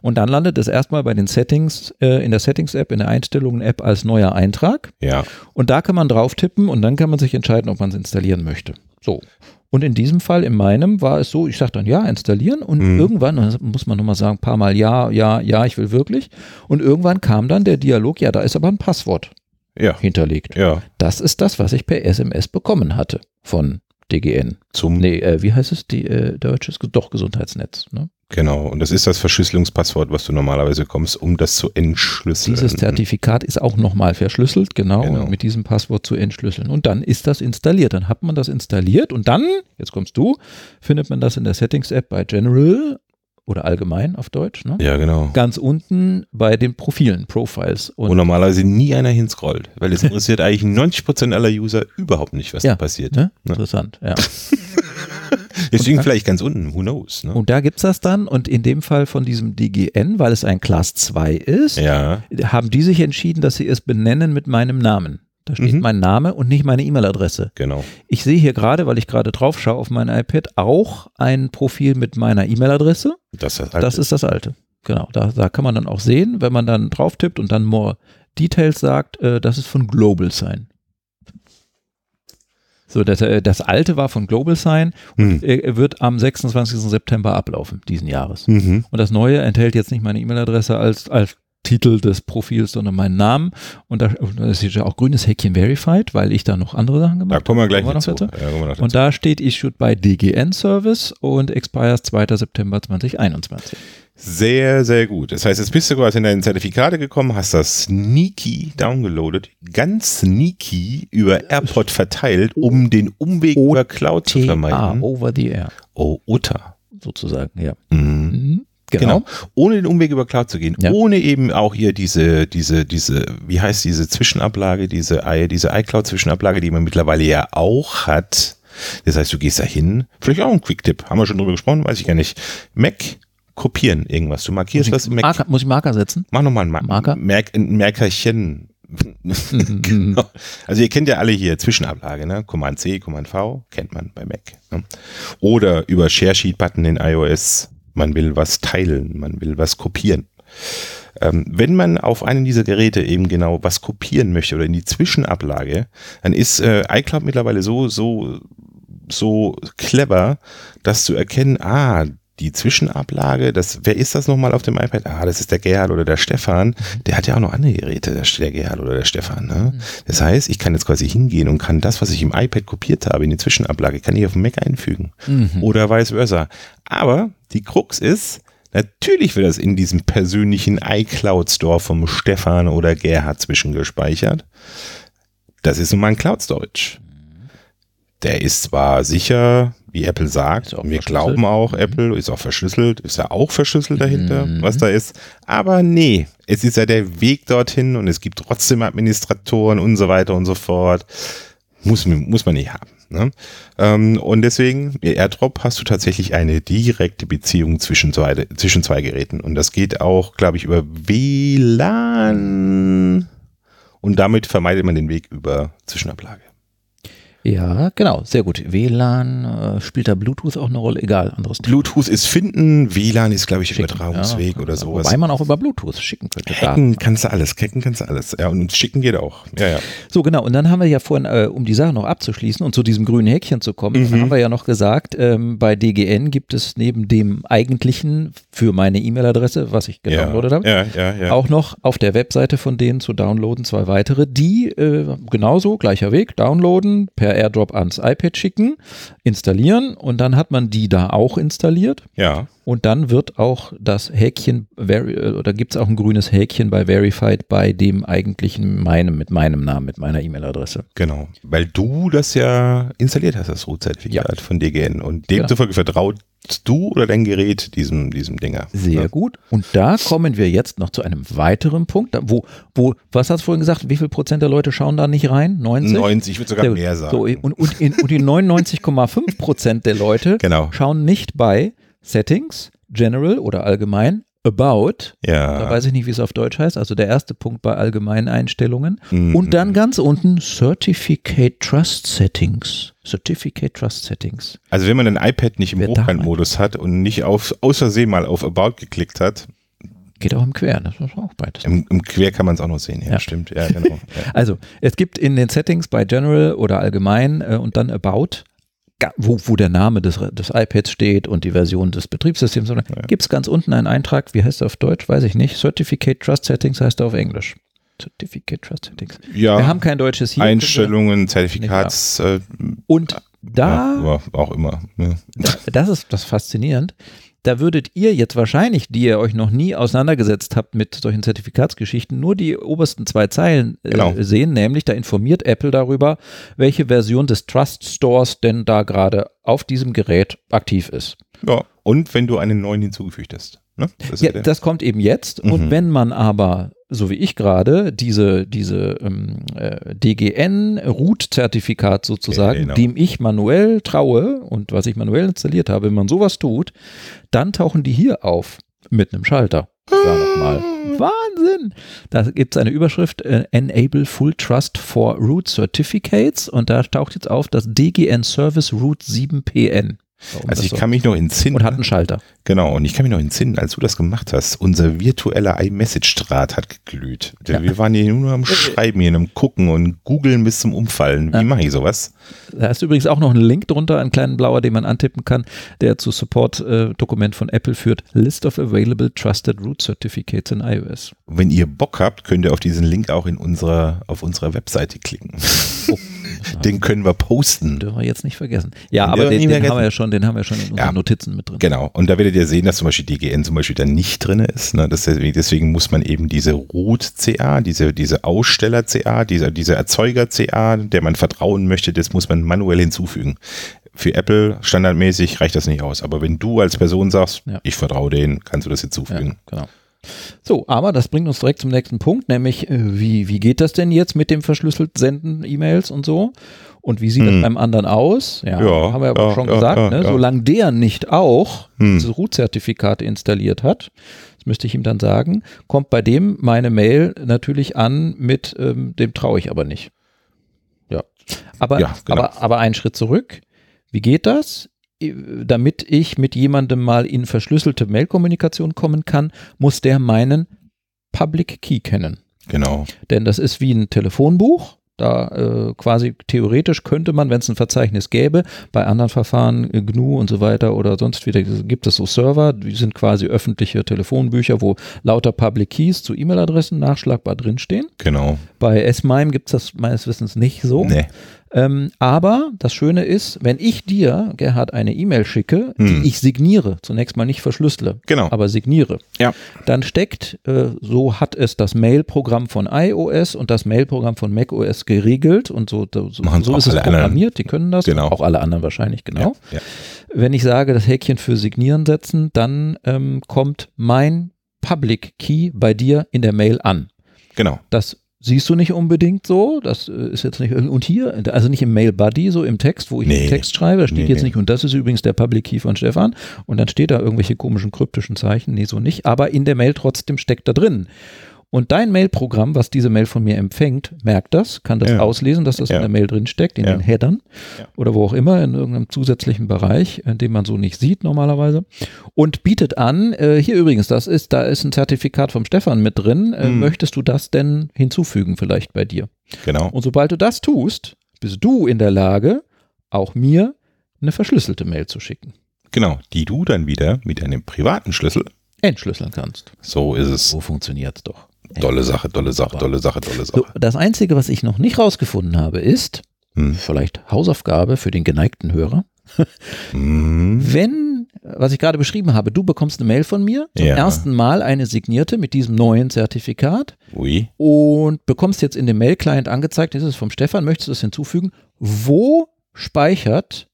Und dann landet es erstmal bei den Settings, äh, in der Settings-App, in der Einstellungen-App als neuer Eintrag. Ja. Und da kann man drauf tippen und dann kann man sich entscheiden, ob man es installieren möchte. So. Und in diesem Fall, in meinem, war es so, ich sage dann ja, installieren und mhm. irgendwann, muss man nochmal sagen, ein paar Mal ja, ja, ja, ich will wirklich. Und irgendwann kam dann der Dialog, ja, da ist aber ein Passwort ja. hinterlegt. Ja. Das ist das, was ich per SMS bekommen hatte von DGN. Zum nee, äh, wie heißt es? Die äh, deutsches, doch Gesundheitsnetz. Ne? Genau, und das ist das Verschlüsselungspasswort, was du normalerweise kommst, um das zu entschlüsseln. Dieses Zertifikat ist auch nochmal verschlüsselt, genau, genau. mit diesem Passwort zu entschlüsseln. Und dann ist das installiert. Dann hat man das installiert und dann, jetzt kommst du, findet man das in der Settings-App bei General oder allgemein auf Deutsch, ne? Ja, genau. Ganz unten bei den Profilen, Profiles. Und Wo normalerweise nie einer hinscrollt, weil es (laughs) interessiert eigentlich 90 Prozent aller User überhaupt nicht, was ja, da passiert. Ne? Ne? Interessant, ja. (laughs) Deswegen vielleicht ganz unten, who knows. Ne? Und da gibt es das dann und in dem Fall von diesem DGN, weil es ein Class 2 ist, ja. haben die sich entschieden, dass sie es benennen mit meinem Namen. Da steht mhm. mein Name und nicht meine E-Mail-Adresse. Genau. Ich sehe hier gerade, weil ich gerade drauf schaue auf mein iPad, auch ein Profil mit meiner E-Mail-Adresse. Das, ist das, das ist das alte. Genau. Da, da kann man dann auch sehen, wenn man dann drauf tippt und dann More Details sagt, äh, das ist von Global Sign. So, das, äh, das alte war von Global Sign und hm. wird am 26. September ablaufen, diesen Jahres. Mhm. Und das neue enthält jetzt nicht meine E-Mail-Adresse als, als Titel des Profils, sondern meinen Namen. Und da, das ist ja auch grünes Häkchen Verified, weil ich da noch andere Sachen gemacht habe. Da kommen wir gleich noch dazu. Ja, und da steht Issued bei DGN Service und expires 2. September 2021. Sehr, sehr gut. Das heißt, jetzt bist du quasi in deine Zertifikate gekommen, hast das sneaky downgeloadet, ganz sneaky über AirPod verteilt, um den Umweg über Cloud zu vermeiden. Over the Air. Oh, Utter. Sozusagen, ja. Mhm. Genau. genau. Ohne den Umweg über Cloud zu gehen, ja. ohne eben auch hier diese, diese, diese, wie heißt diese Zwischenablage, diese, diese iCloud-Zwischenablage, die man mittlerweile ja auch hat. Das heißt, du gehst da hin, vielleicht auch ein Quick-Tipp, haben wir schon drüber gesprochen, weiß ich gar nicht. Mac kopieren irgendwas. Du markierst was im Mac. Marker, muss ich Marker setzen? Mach nochmal ein Marker. Merk, ein Merkerchen. (laughs) genau. Also ihr kennt ja alle hier Zwischenablage, ne? Command C, Command V, kennt man bei Mac. Ne? Oder über Share Sheet Button in iOS man will was teilen, man will was kopieren. Ähm, wenn man auf einem dieser Geräte eben genau was kopieren möchte oder in die Zwischenablage, dann ist äh, iCloud mittlerweile so, so, so clever, dass zu erkennen, ah, die Zwischenablage, das, wer ist das nochmal auf dem iPad? Ah, das ist der Gerhard oder der Stefan. Der hat ja auch noch andere Geräte, der, der Gerhard oder der Stefan. Ne? Mhm. Das heißt, ich kann jetzt quasi hingehen und kann das, was ich im iPad kopiert habe, in die Zwischenablage, kann ich auf dem Mac einfügen. Mhm. Oder vice versa. Aber die Krux ist, natürlich wird das in diesem persönlichen iCloud Store vom Stefan oder Gerhard zwischengespeichert. Das ist nun mal ein Cloud Storage. Der ist zwar sicher wie Apple sagt. Wir glauben auch, mhm. Apple ist auch verschlüsselt, ist ja auch verschlüsselt dahinter, mhm. was da ist. Aber nee, es ist ja der Weg dorthin und es gibt trotzdem Administratoren und so weiter und so fort. Muss, muss man nicht haben. Ne? Ähm, und deswegen, AirDrop hast du tatsächlich eine direkte Beziehung zwischen zwei, zwischen zwei Geräten. Und das geht auch, glaube ich, über WLAN. Und damit vermeidet man den Weg über Zwischenablage. Ja, genau, sehr gut. WLAN, äh, spielt da Bluetooth auch eine Rolle? Egal, anderes Thema. Bluetooth ist finden, WLAN ist, glaube ich, schicken, Übertragungsweg ja, oder sowas. Wobei man auch über Bluetooth schicken könnte. Hacken kannst du alles, hacken kannst du alles. Ja, und schicken geht auch. Ja, ja. So, genau, und dann haben wir ja vorhin, äh, um die Sache noch abzuschließen und zu diesem grünen Häkchen zu kommen, mhm. haben wir ja noch gesagt, ähm, bei DGN gibt es neben dem eigentlichen für meine E-Mail-Adresse, was ich gedownloadet ja, habe, ja, auch noch auf der Webseite von denen zu downloaden zwei weitere, die äh, genauso, gleicher Weg, downloaden, per AirDrop ans iPad schicken, installieren und dann hat man die da auch installiert. Ja. Und dann wird auch das Häkchen, oder gibt es auch ein grünes Häkchen bei Verified bei dem eigentlichen meinem, mit meinem Namen, mit meiner E-Mail-Adresse. Genau, weil du das ja installiert hast, das Root-Zertifikat ja. von DGN und demzufolge genau. vertraut du oder dein Gerät diesem, diesem Dinger. Sehr ne? gut. Und da kommen wir jetzt noch zu einem weiteren Punkt, wo, wo, was hast du vorhin gesagt, wie viel Prozent der Leute schauen da nicht rein? 90? 90, ich würde sogar mehr sagen. So, und, und, in, und die 99,5 Prozent der Leute genau. schauen nicht bei Settings, General oder allgemein, About. Ja. Da weiß ich nicht, wie es auf Deutsch heißt. Also der erste Punkt bei allgemeinen Einstellungen. Mhm. Und dann ganz unten Certificate Trust Settings. Certificate Trust Settings. Also wenn man ein iPad nicht im Hochkantmodus hat und nicht auf, außersehen mal auf About geklickt hat, Geht auch im Quer, das ist auch beides. Im, im Quer kann man es auch noch sehen, ja, ja. stimmt. Ja, genau. (laughs) Ja. Also, es gibt in den Settings bei General oder allgemein äh, und dann About wo, wo der Name des, des iPads steht und die Version des Betriebssystems. Ja. Gibt es ganz unten einen Eintrag, wie heißt er auf Deutsch? Weiß ich nicht. Certificate Trust Settings heißt er auf Englisch. Certificate Trust Settings. Ja, Wir haben kein deutsches hier. Einstellungen, Zertifikats. Äh, und da. Ja, auch immer. Ja. Das ist das faszinierend da würdet ihr jetzt wahrscheinlich, die ihr euch noch nie auseinandergesetzt habt mit solchen Zertifikatsgeschichten, nur die obersten zwei Zeilen äh, genau. sehen, nämlich da informiert Apple darüber, welche Version des Trust Stores denn da gerade auf diesem Gerät aktiv ist. Ja, und wenn du einen neuen hinzugefügt hast. Ne? Das, ja, das kommt eben jetzt. Mhm. Und wenn man aber, so wie ich gerade, diese, diese ähm, äh, DGN-Root-Zertifikat sozusagen, genau. dem ich manuell traue und was ich manuell installiert habe, wenn man sowas tut, dann tauchen die hier auf mit einem Schalter. sogar nochmal. Wahnsinn! Da gibt es eine Überschrift, äh, Enable Full Trust for Root Certificates und da taucht jetzt auf das DGN Service Root 7PN. Warum also ich so? kann mich noch entsinnen. Und hat einen Schalter. Genau, und ich kann mich noch entsinnen, als du das gemacht hast, unser virtueller iMessage-Draht hat geglüht. Ja. Wir waren hier nur am Schreiben, hier am Gucken und googeln bis zum Umfallen. Wie ja. mache ich sowas? Da ist übrigens auch noch ein Link drunter, ein kleinen blauer, den man antippen kann, der zu Support-Dokument von Apple führt. List of Available Trusted Root Certificates in iOS. Wenn ihr Bock habt, könnt ihr auf diesen Link auch in unserer, auf unserer Webseite klicken. (laughs) Oh. (laughs) Den können wir posten. Dürfen wir jetzt nicht vergessen. Ja, den aber den, den haben wir ja schon, den haben wir schon in unseren ja, Notizen mit drin. Genau. Und da werdet ihr sehen, dass zum Beispiel DGN zum Beispiel da nicht drin ist. Ne? Deswegen, deswegen muss man eben diese Root-CA, diese, diese Aussteller-CA, diese, diese Erzeuger-CA, der man vertrauen möchte, das muss man manuell hinzufügen. Für Apple standardmäßig reicht das nicht aus. Aber wenn du als Person sagst, ja. ich vertraue denen, kannst du das hinzufügen. Ja, genau. So, aber das bringt uns direkt zum nächsten Punkt, nämlich äh, wie, wie geht das denn jetzt mit dem verschlüsselt Senden E-Mails und so? Und wie sieht hm. das beim anderen aus? Ja, ja haben wir aber ja, schon ja, gesagt, ne? solange der nicht auch hm. diese Root-Zertifikate installiert hat, das müsste ich ihm dann sagen, kommt bei dem meine Mail natürlich an mit ähm, dem traue ich aber nicht. Ja, aber, genau. aber, aber einen Schritt zurück. Wie geht das? Damit ich mit jemandem mal in verschlüsselte Mailkommunikation kommen kann, muss der meinen Public Key kennen. Genau. Denn das ist wie ein Telefonbuch. Da äh, quasi theoretisch könnte man, wenn es ein Verzeichnis gäbe, bei anderen Verfahren, äh, GNU und so weiter oder sonst wieder, gibt es so Server, die sind quasi öffentliche Telefonbücher, wo lauter Public Keys zu E-Mail-Adressen nachschlagbar drinstehen. Genau. Bei S-MIME gibt es das meines Wissens nicht so. Nee. Ähm, aber das Schöne ist, wenn ich dir, Gerhard, eine E-Mail schicke, hm. die ich signiere, zunächst mal nicht verschlüssele, genau. aber signiere, ja. dann steckt, äh, so hat es das Mail-Programm von iOS und das Mail-Programm von macOS geregelt und so, so, so ist es programmiert, anderen. die können das, genau. auch alle anderen wahrscheinlich, genau. Ja, ja. Wenn ich sage, das Häkchen für signieren setzen, dann ähm, kommt mein Public Key bei dir in der Mail an. Genau. Das siehst du nicht unbedingt so. Das äh, ist jetzt nicht. Und hier, also nicht im Mail Buddy, so im Text, wo ich nee. den Text schreibe, da steht nee, jetzt nee. nicht, und das ist übrigens der Public Key von Stefan. Und dann steht da irgendwelche komischen kryptischen Zeichen. Nee, so nicht. Aber in der Mail trotzdem steckt da drin. Und dein Mailprogramm, was diese Mail von mir empfängt, merkt das, kann das ja. auslesen, dass das ja. in der Mail drin steckt, in ja. den Headern oder wo auch immer, in irgendeinem zusätzlichen Bereich, in dem man so nicht sieht normalerweise. Und bietet an, äh, hier übrigens, das ist, da ist ein Zertifikat vom Stefan mit drin. Äh, mhm. Möchtest du das denn hinzufügen vielleicht bei dir? Genau. Und sobald du das tust, bist du in der Lage, auch mir eine verschlüsselte Mail zu schicken. Genau, die du dann wieder mit einem privaten Schlüssel entschlüsseln kannst. So ist es. So funktioniert es doch. Dolle Sache, dolle Sache, dolle Sache, dolle Sache. So, das Einzige, was ich noch nicht rausgefunden habe, ist, hm. vielleicht Hausaufgabe für den geneigten Hörer. hm. Wenn, was ich gerade beschrieben habe, du bekommst eine Mail von mir, zum ja. ersten Mal eine signierte mit diesem neuen Zertifikat Ui. und bekommst jetzt in dem Mail-Client angezeigt, das ist vom Stefan, möchtest du das hinzufügen? Wo speichert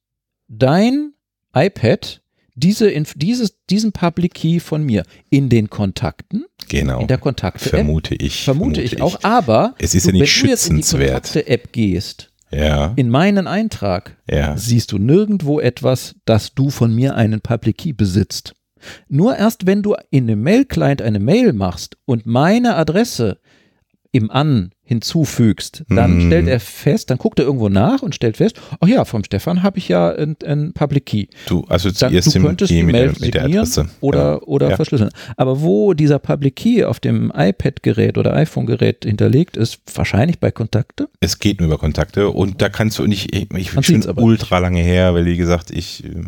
dein iPad diese, dieses, diesen Public Key von mir in den Kontakten. Genau. In der Kontakte. Vermute ich. Vermute, vermute ich auch. Aber es ist du, ja nicht wenn du jetzt in die Kontakte-App gehst, ja. in meinen Eintrag, ja. siehst du nirgendwo etwas, dass du von mir einen Public Key besitzt. Nur erst wenn du in einem Mail-Client eine Mail machst und meine Adresse im An hinzufügst, dann mm. stellt er fest, dann guckt er irgendwo nach und stellt fest, ach ja, vom Stefan habe ich ja ein, Public Key. Du assoziierst dann, du könntest die Mail mit, mit der Adresse. Oder, genau. oder ja. verschlüsseln. Aber wo dieser Public Key auf dem iPad-Gerät oder iPhone-Gerät hinterlegt ist, wahrscheinlich bei Kontakte? Es geht nur über Kontakte und da kannst du nicht, ich, ich, ich bin ultra lange her, weil wie gesagt, ich äh,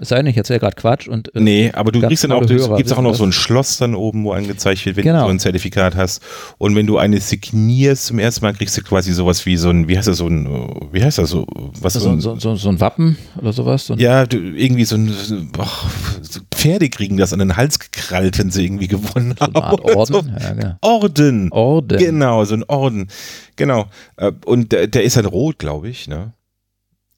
es sei denn, ich erzähle gerade Quatsch und. Äh, nee, aber du kriegst dann auch, gibt es auch noch so ein Schloss dann oben, wo angezeigt wird, wenn genau. du so ein Zertifikat hast. Und wenn du eine signierst zum ersten Mal, kriegst du quasi sowas wie so ein, wie heißt das, so ein, wie heißt das so, was so, so, so, so ein Wappen oder sowas? So ja, du, irgendwie so ein, so Pferde kriegen das an den Hals gekrallt, wenn sie irgendwie gewonnen haben. Orden. Ja, genau. Orden. Orden. Genau, so ein Orden. Genau. Äh, und der, der ist dann rot, glaube ich, ne?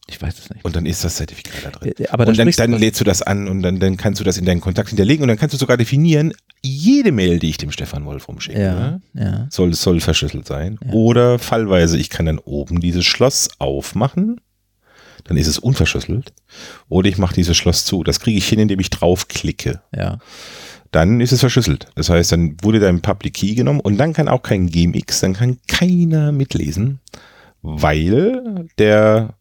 Ich weiß es nicht. Und dann ist das Zertifikat da drin. Aber und dann, dann lädst du das an und dann, dann kannst du das in deinen Kontakt hinterlegen und dann kannst du sogar definieren, jede Mail, die ich dem Stefan Wolf rumschicke, ja, ne, ja. Soll, soll verschlüsselt sein. Ja. Oder fallweise, ich kann dann oben dieses Schloss aufmachen, dann ist es unverschlüsselt. Oder ich mache dieses Schloss zu. Das kriege ich hin, indem ich draufklicke. Ja dann ist es verschlüsselt. Das heißt, dann wurde dein Public Key genommen und dann kann auch kein GMX, dann kann keiner mitlesen, weil der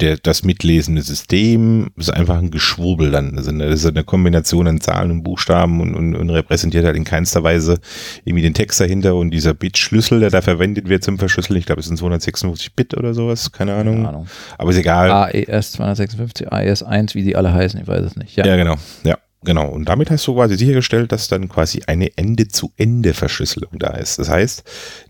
der, das mitlesende System ist einfach ein Geschwurbel dann. Also das ist eine Kombination an Zahlen und Buchstaben und, und, und repräsentiert halt in keinster Weise irgendwie den Text dahinter und dieser Bit-Schlüssel, der da verwendet wird zum Verschlüsseln. Ich glaube, es sind 256 Bit oder sowas, keine Ahnung. Keine Ahnung. Aber ist egal. AES 256, AES 1, wie die alle heißen, ich weiß es nicht. Ja, ja genau. Ja. Genau, und damit hast du quasi sichergestellt, dass dann quasi eine Ende-zu-Ende-Verschlüsselung da ist. Das heißt,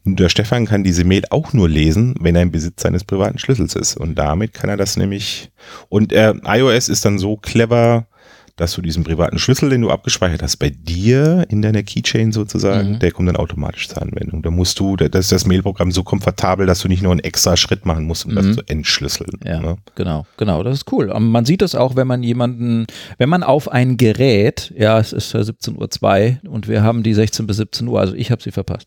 der Stefan kann diese Mail auch nur lesen, wenn er im Besitz seines privaten Schlüssels ist. Und damit kann er das nämlich. Und äh, iOS ist dann so clever, dass du diesen privaten Schlüssel, den du abgespeichert hast, bei dir in deiner Keychain sozusagen, mhm. der kommt dann automatisch zur Anwendung. Da musst du, das ist das Mailprogramm so komfortabel, dass du nicht nur einen extra Schritt machen musst, um mhm. das zu entschlüsseln. Ja, ne? genau, genau, das ist cool. Und man sieht das auch, wenn man jemanden, wenn man auf ein Gerät, ja, es ist 17.02 Uhr und wir haben die 16 bis 17 Uhr, also ich habe sie verpasst.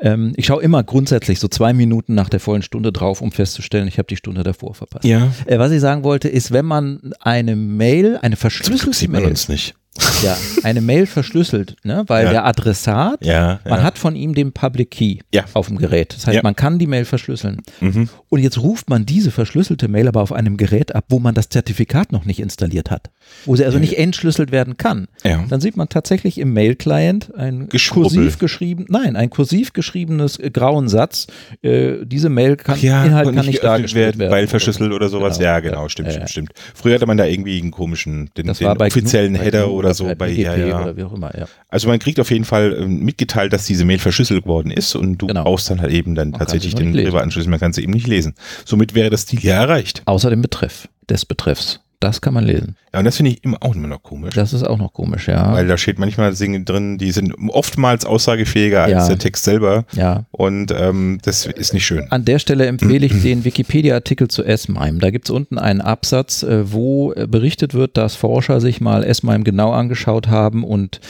Ähm, ich schaue immer grundsätzlich so zwei Minuten nach der vollen Stunde drauf, um festzustellen, ich habe die Stunde davor verpasst. Ja. Äh, was ich sagen wollte, ist, wenn man eine Mail, eine verschlüsselte sieht man uns nicht. Ja, eine Mail verschlüsselt, ne? weil ja. der Adressat, ja, man ja. hat von ihm den Public Key auf dem Gerät. Das heißt, man kann die Mail verschlüsseln. Mhm. Und jetzt ruft man diese verschlüsselte Mail aber auf einem Gerät ab, wo man das Zertifikat noch nicht installiert hat, wo sie also nicht entschlüsselt werden kann. Dann sieht man tatsächlich im Mail-Client ein kursiv geschrieben, nein, ein kursiv geschriebenes äh, grauen Satz. Äh, diese Mail kann, Inhalt kann nicht dargestellt werden, weil verschlüsselt oder sowas. Genau. Ja, genau, stimmt, stimmt, stimmt. Früher hatte man da irgendwie einen komischen, den, den offiziellen Header oder oder so bei, bei ja, ja. oder wie auch immer, ja. Also man kriegt auf jeden Fall ähm, mitgeteilt, dass diese Mail verschlüsselt worden ist und du genau. brauchst dann halt eben dann man tatsächlich den Privatanschluss, man kann sie eben nicht lesen. Somit wäre das Ziel ja erreicht. Außer dem Betreff des Betreffs. Das kann man lesen. Ja, und das finde ich immer auch immer noch komisch. Das ist auch noch komisch, ja. Weil da steht manchmal Dinge drin, die sind oftmals aussagefähiger ja. als der Text selber. Ja. Und ähm, das ist nicht schön. An der Stelle empfehle ich den Wikipedia-Artikel zu S-MIME. Da gibt es unten einen Absatz, äh, wo äh, berichtet wird, dass Forscher sich mal S-MIME genau angeschaut haben und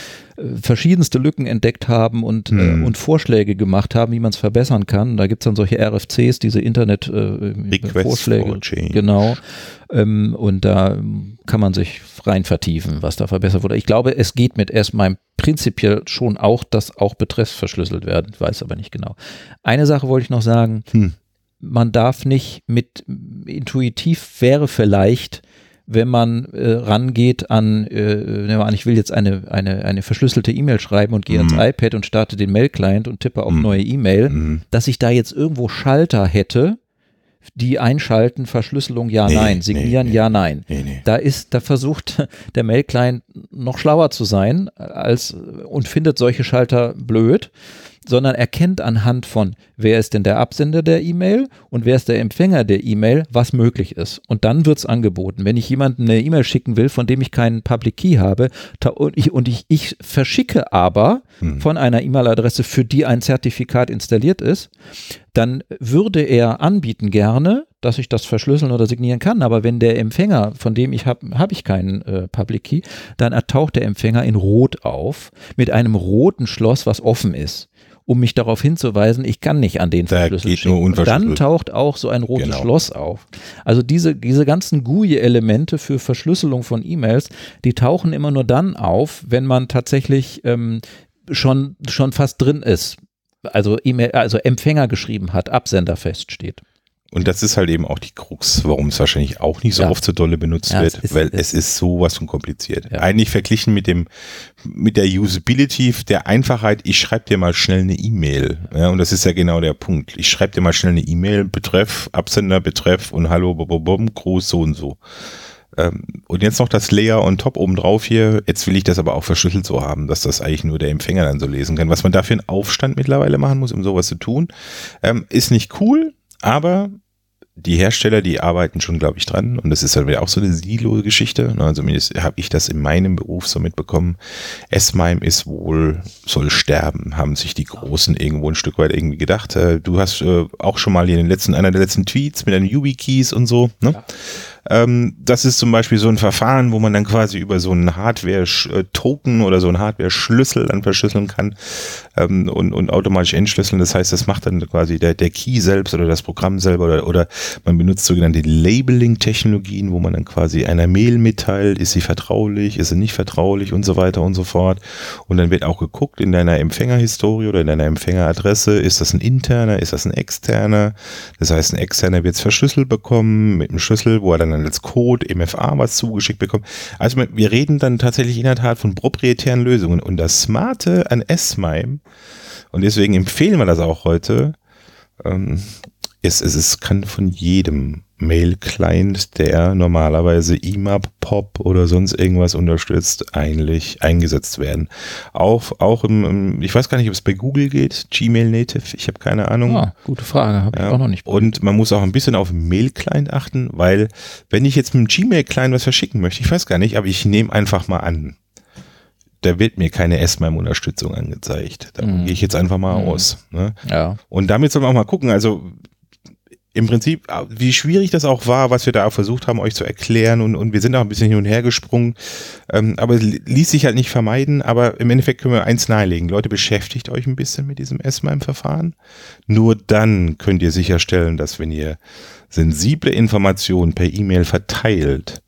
verschiedenste Lücken entdeckt haben und, äh, hm. äh, und Vorschläge gemacht haben, wie man es verbessern kann. Da gibt es dann solche RFCs, diese Internet-Vorschläge. Äh, genau. Ähm, und da kann man sich rein vertiefen, was da verbessert wurde. Ich glaube, es geht mit erstmal prinzipiell schon auch, dass auch Betreffs verschlüsselt werden. Ich weiß aber nicht genau. Eine Sache wollte ich noch sagen. Hm. Man darf nicht mit intuitiv wäre vielleicht wenn man äh, rangeht an, äh, nehmen wir an, ich will jetzt eine, eine, eine verschlüsselte E-Mail schreiben und gehe mhm. ans iPad und starte den Mail-Client und tippe auf mhm. neue E-Mail, mhm. dass ich da jetzt irgendwo Schalter hätte, die einschalten, Verschlüsselung ja, nee, nein, signieren nee, ja, nein. Nee, da ist, da versucht (laughs) der Mail-Client noch schlauer zu sein als und findet solche Schalter blöd sondern erkennt anhand von, wer ist denn der Absender der E-Mail und wer ist der Empfänger der E-Mail, was möglich ist. Und dann wird es angeboten. Wenn ich jemanden eine E-Mail schicken will, von dem ich keinen Public Key habe und ich, und ich, ich verschicke aber hm. von einer E-Mail-Adresse, für die ein Zertifikat installiert ist, dann würde er anbieten gerne, dass ich das verschlüsseln oder signieren kann. Aber wenn der Empfänger, von dem ich habe, habe ich keinen äh, Public Key, dann ertaucht der Empfänger in Rot auf mit einem roten Schloss, was offen ist um mich darauf hinzuweisen, ich kann nicht an den da Verschlüssel schicken. Und dann taucht auch so ein rotes genau. Schloss auf. Also diese, diese ganzen GUI-Elemente für Verschlüsselung von E-Mails, die tauchen immer nur dann auf, wenn man tatsächlich ähm, schon, schon fast drin ist. Also E-Mail, also Empfänger geschrieben hat, Absender feststeht. Und das ist halt eben auch die Krux, warum es wahrscheinlich auch nicht so ja. oft so dolle benutzt ja, wird, ist, weil es ist sowas von kompliziert. Ja. Eigentlich verglichen mit dem, mit der Usability, der Einfachheit, ich schreibe dir mal schnell eine E-Mail. Ja, und das ist ja genau der Punkt. Ich schreibe dir mal schnell eine E-Mail, Betreff, Absender, Betreff und Hallo, bom, groß, so und so. Ähm, und jetzt noch das Layer on top oben drauf hier. Jetzt will ich das aber auch verschlüsselt so haben, dass das eigentlich nur der Empfänger dann so lesen kann. Was man dafür einen Aufstand mittlerweile machen muss, um sowas zu tun, ähm, ist nicht cool, aber die Hersteller, die arbeiten schon, glaube ich, dran. Und das ist halt auch so eine Silo-Geschichte. Also zumindest habe ich das in meinem Beruf so mitbekommen. S-MIME ist wohl, soll sterben, haben sich die Großen irgendwo ein Stück weit irgendwie gedacht. Äh, du hast äh, auch schon mal in den letzten, einer der letzten Tweets mit deinen YubiKeys und so, ne? Ähm, das ist zum Beispiel so ein Verfahren, wo man dann quasi über so einen Hardware-Token oder so einen Hardware-Schlüssel dann verschlüsseln kann ähm, und, und automatisch entschlüsseln. Das heißt, das macht dann quasi der, der Key selbst oder das Programm selber oder, oder man benutzt sogenannte Labeling-Technologien, wo man dann quasi einer Mail mitteilt, ist sie vertraulich, ist sie nicht vertraulich und so weiter und so fort. Und dann wird auch geguckt in deiner Empfängerhistorie oder in deiner Empfängeradresse, ist das ein interner, ist das ein externer? Das heißt, ein externer wird es verschlüsselt bekommen mit einem Schlüssel, wo er dann als Code, MFA was zugeschickt bekommt. Also wir reden dann tatsächlich in der Tat von proprietären Lösungen. Und das Smarte an S-MIME, und deswegen empfehlen wir das auch heute, ähm, ist, es, es kann von jedem Mail-Client, der normalerweise IMAP, POP oder sonst irgendwas unterstützt, eigentlich eingesetzt werden. Auch, auch im, im ich weiß gar nicht, ob es bei Google geht, Gmail Native, ich habe keine Ahnung. Ah, gute Frage, habe ja. ich auch noch nicht. Und man muss auch ein bisschen auf Mail-Client achten, weil wenn ich jetzt mit dem Gmail-Client was verschicken möchte, ich weiß gar nicht, aber ich nehme einfach mal an, da wird mir keine S-MIME-Unterstützung angezeigt. Da mhm. gehe ich jetzt einfach mal mhm. aus. Ne? Ja. Und damit soll man auch mal gucken. Also im Prinzip, äh, wie schwierig das auch war, was wir da auch versucht haben, euch zu erklären und, und wir sind auch ein bisschen hin und her gesprungen, ähm, aber es ließ sich halt nicht vermeiden, aber im Endeffekt können wir eins nahelegen. Leute, beschäftigt euch ein bisschen mit diesem S-MIME-Verfahren. Nur dann könnt ihr sicherstellen, dass wenn ihr sensible Informationen per E-Mail verteilt,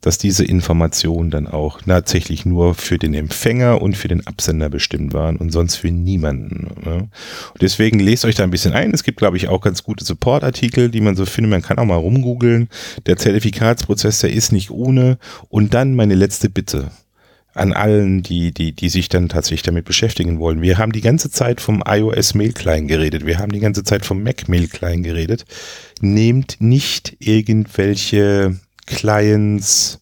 dass diese Informationen dann auch tatsächlich nur für den Empfänger und für den Absender bestimmt waren und sonst für niemanden. Ne? Und deswegen lest euch da ein bisschen ein. Es gibt, glaube ich, auch ganz gute Support-Artikel, die man so findet. Man kann auch mal rumgoogeln. Der Zertifikatsprozess, der ist nicht ohne. Und dann meine letzte Bitte an allen, die, die, die sich dann tatsächlich damit beschäftigen wollen. Wir haben die ganze Zeit vom iOS Mail Client geredet. Wir haben die ganze Zeit vom Mac Mail Client geredet. Nehmt nicht irgendwelche Clients,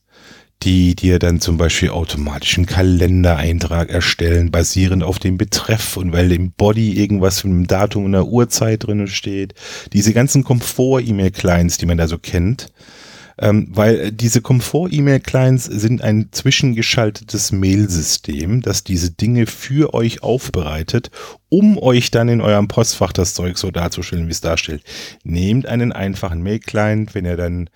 die dir dann zum Beispiel automatischen Kalendereintrag erstellen, basierend auf dem Betreff und weil im Body irgendwas mit dem Datum und der Uhrzeit drin steht. Diese ganzen Komfort-E-Mail-Clients, die man da so kennt, ähm, weil diese Komfort-E-Mail-Clients sind ein zwischengeschaltetes Mailsystem, das diese Dinge für euch aufbereitet, um euch dann in eurem Postfach das Zeug so darzustellen, wie es darstellt. Nehmt einen einfachen Mail-Client, wenn ihr dann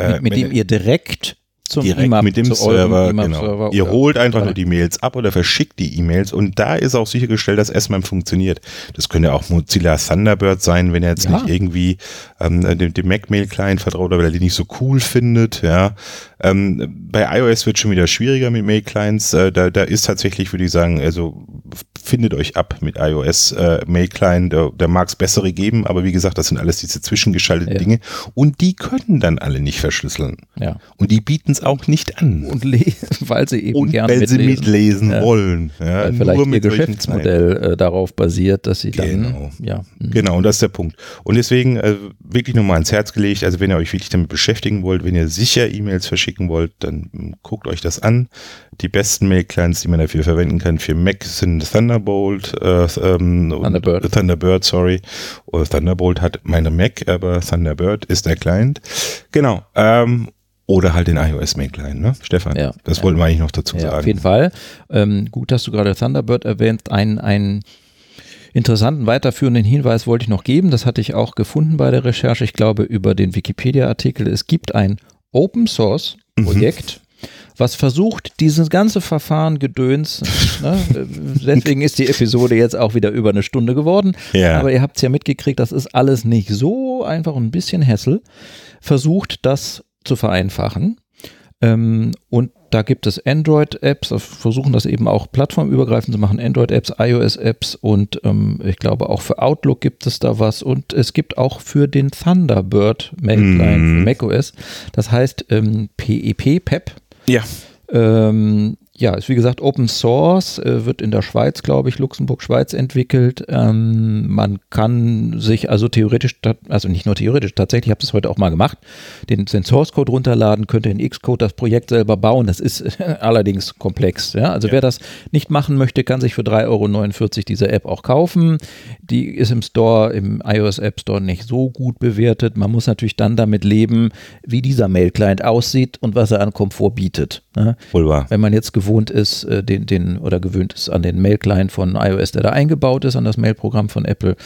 äh, mit, mit dem ihr direkt zum direkt IMAP, mit dem Server, genau. Ihr holt einfach nur die Mails ab oder verschickt die E-Mails und da ist auch sichergestellt, dass S-MIME funktioniert. Das könnte auch Mozilla Thunderbird sein, wenn er jetzt ja. nicht irgendwie ähm, dem, dem Mac-Mail-Client vertraut oder weil er die nicht so cool findet, ja. Ähm, bei iOS wird schon wieder schwieriger mit Mail-Clients. Äh, da, da ist tatsächlich, würde ich sagen, also findet euch ab mit iOS äh, Mail-Client. Da, da mag es bessere geben, aber wie gesagt, das sind alles diese zwischengeschalteten ja. Dinge und die können dann alle nicht verschlüsseln. Ja. Und die bieten es auch nicht an. Und (laughs) weil sie eben und gerne weil mitlesen. sie mitlesen ja. wollen. Ja, weil vielleicht ihr Geschäftsmodell äh, darauf basiert, dass sie dann genau. ja. Mhm. Genau, und das ist der Punkt. Und deswegen äh, wirklich nochmal ans Herz gelegt, also wenn ihr euch wirklich damit beschäftigen wollt, wenn ihr sicher E-Mails verschickt, schicken wollt, dann hm, guckt euch das an. Die besten Mail-Clients, die man dafür verwenden kann für Mac sind Thunderbolt, äh, ähm, Thunderbird. Thunderbird, sorry. Oder Thunderbolt hat meine Mac, aber Thunderbird ist der Client. Genau. Ähm, oder halt den iOS Mail Client, ne? Stefan, ja, das ja. wollten wir eigentlich noch dazu ja, sagen. Auf jeden Fall. Ähm, gut, dass du gerade Thunderbird erwähnt. Ein, ein interessanten weiterführenden Hinweis wollte ich noch geben. Das hatte ich auch gefunden bei der Recherche. Ich glaube, über den Wikipedia-Artikel. Es gibt ein Open Source mhm. Projekt, mhm. Was versucht, dieses ganze Verfahren gedöns, ne, deswegen ist die Episode jetzt auch wieder über eine Stunde geworden, ja. aber ihr habt es ja mitgekriegt, das ist alles nicht so einfach und ein bisschen Hessel, versucht das zu vereinfachen ähm, und da gibt es Android-Apps, versuchen das eben auch plattformübergreifend zu machen, Android-Apps, iOS-Apps und ähm, ich glaube auch für Outlook gibt es da was und es gibt auch für den Thunderbird Mail-Client mm. für macOS, das heißt ähm, PEP, PEP. Ja. Ähm, um, ja, ist wie gesagt Open Source, äh, wird in der Schweiz, glaube ich, Luxemburg, Schweiz entwickelt. Ähm, man kann sich also theoretisch, also nicht nur theoretisch, tatsächlich, ich habe das heute auch mal gemacht, den, den Source Code runterladen, könnte in Xcode das Projekt selber bauen. Das ist (laughs) allerdings komplex. Ja? Also ja. wer das nicht machen möchte, kann sich für 3,49 Euro diese App auch kaufen. Die ist im Store, im iOS App Store nicht so gut bewertet. Man muss natürlich dann damit leben, wie dieser Mail-Client aussieht und was er an Komfort bietet. Ne? Wohl wahr. Wenn man jetzt gewohnt gewohnt ist, äh, den, den oder gewöhnt ist an den Mail-Client von iOS, der da eingebaut ist, an das Mail-Programm von Apple,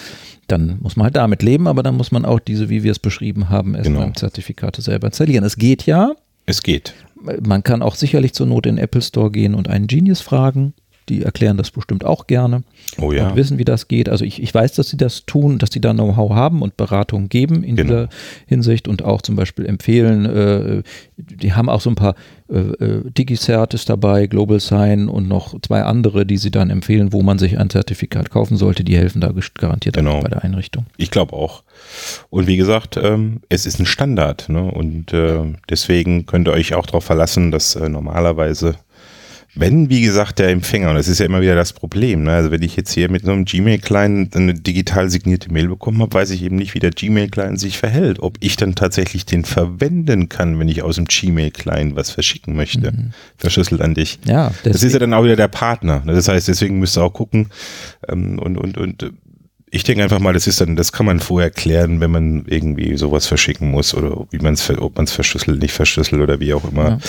dann muss man halt damit leben, aber dann muss man auch diese, wie wir es beschrieben haben, S-MIME-Zertifikate genau. selber installieren. Es geht ja. Es geht. Man kann auch sicherlich zur Not in den Apple Store gehen und einen Genius fragen. Die erklären das bestimmt auch gerne oh ja. und wissen, wie das geht. Also ich, ich weiß, dass sie das tun, dass sie da Know-how haben und Beratung geben in genau. dieser Hinsicht und auch zum Beispiel empfehlen, äh, die haben auch so ein paar äh, äh, DigiCert ist dabei, Global Sign und noch zwei andere, die sie dann empfehlen, wo man sich ein Zertifikat kaufen sollte. Die helfen da garantiert genau. bei der Einrichtung. Ich glaube auch. Und wie gesagt, ähm, es ist ein Standard ne? und äh, deswegen könnt ihr euch auch darauf verlassen, dass äh, normalerweise wenn, wie gesagt, der Empfänger, und das ist ja immer wieder das Problem, ne? also wenn ich jetzt hier mit so einem Gmail-Client eine digital signierte Mail bekommen habe, weiß ich eben nicht, wie der Gmail-Client sich verhält, ob ich dann tatsächlich den verwenden kann, wenn ich aus dem Gmail-Client was verschicken möchte, mhm. verschlüsselt an dich. Ja, das ist ja dann auch wieder der Partner. Ne? Das heißt, deswegen müsst ihr auch gucken ähm, und, und, und ich denke einfach mal, das ist dann, das kann man vorher klären, wenn man irgendwie sowas verschicken muss oder wie man es, ob man es verschlüsselt, nicht verschlüsselt oder wie auch immer.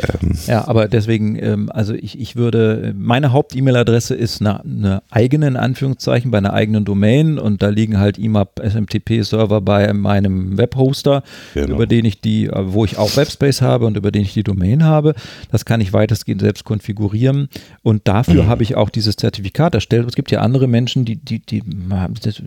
Ja, ähm. ja aber deswegen, ähm, also ich, ich würde, meine Haupt-E-Mail-Adresse ist eine, eine eigene, in Anführungszeichen, bei einer eigenen Domain und da liegen halt IMAP SMTP-Server bei meinem Webhoster, genau. über den ich die, wo ich auch Webspace habe und über den ich die Domain habe. Das kann ich weitestgehend selbst konfigurieren und dafür mhm. habe ich auch dieses Zertifikat erstellt. Es gibt ja andere Menschen, die, die, die das,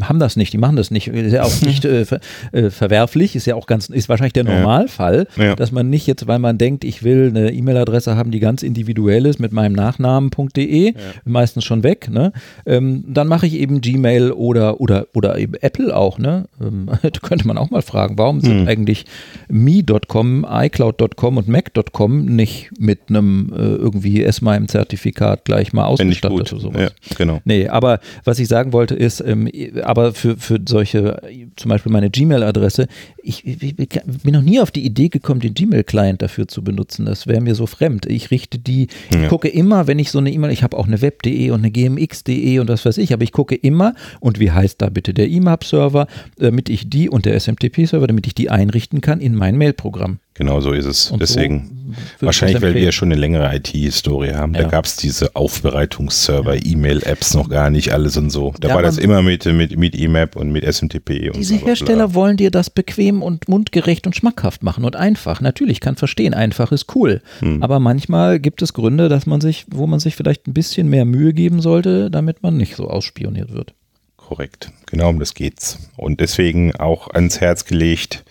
haben das nicht, die machen das nicht. Ist ja auch (laughs) nicht äh, ver, äh, verwerflich, ist ja auch ganz, ist wahrscheinlich der Normalfall, ja. Ja. dass man nicht jetzt, weil man denkt, ich will eine E-Mail-Adresse haben, die ganz individuell ist mit meinem Nachnamen.de, ja. meistens schon weg, ne? Ähm, dann mache ich eben Gmail oder, oder, oder eben Apple auch, ne? Ähm, (laughs) könnte man auch mal fragen, warum sind hm. eigentlich me.com, iCloud.com und Mac.com nicht mit einem äh, irgendwie S-MIME-Zertifikat gleich mal ausgestattet oder sowas? Ja, genau. Nee, aber was ich sagen wollte ist, ähm, aber für, für solche, zum Beispiel meine Gmail-Adresse, ich, ich, bin noch nie auf die Idee gekommen, den Gmail-Client dafür zu benutzen. Das wäre mir so fremd. Ich richte die, ja. ich gucke immer, wenn ich so eine E-Mail, ich habe auch eine web.de und eine gmx.de und was weiß ich, aber ich gucke immer, und wie heißt da bitte der IMAP-Server, damit ich die und der SMTP-Server, damit ich die einrichten kann in mein Mail-Programm. Genau so ist es. Und Deswegen, so wahrscheinlich, weil wir schon eine längere IT-Historie haben. Ja. Da gab es diese Aufbereitungsserver, ja. E-Mail-Apps noch gar nicht, alles und so. Da ja, war das immer mit, mit, mit EMAP und mit SMTP. Und diese Hersteller bla. wollen dir das bequem und mundgerecht und schmackhaft machen und einfach. Natürlich, kann verstehen, einfach ist cool. Hm. Aber manchmal gibt es Gründe, dass man sich, wo man sich vielleicht ein bisschen mehr Mühe geben sollte, damit man nicht so ausspioniert wird. Korrekt. Genau um das geht's. Und deswegen auch ans Herz gelegt,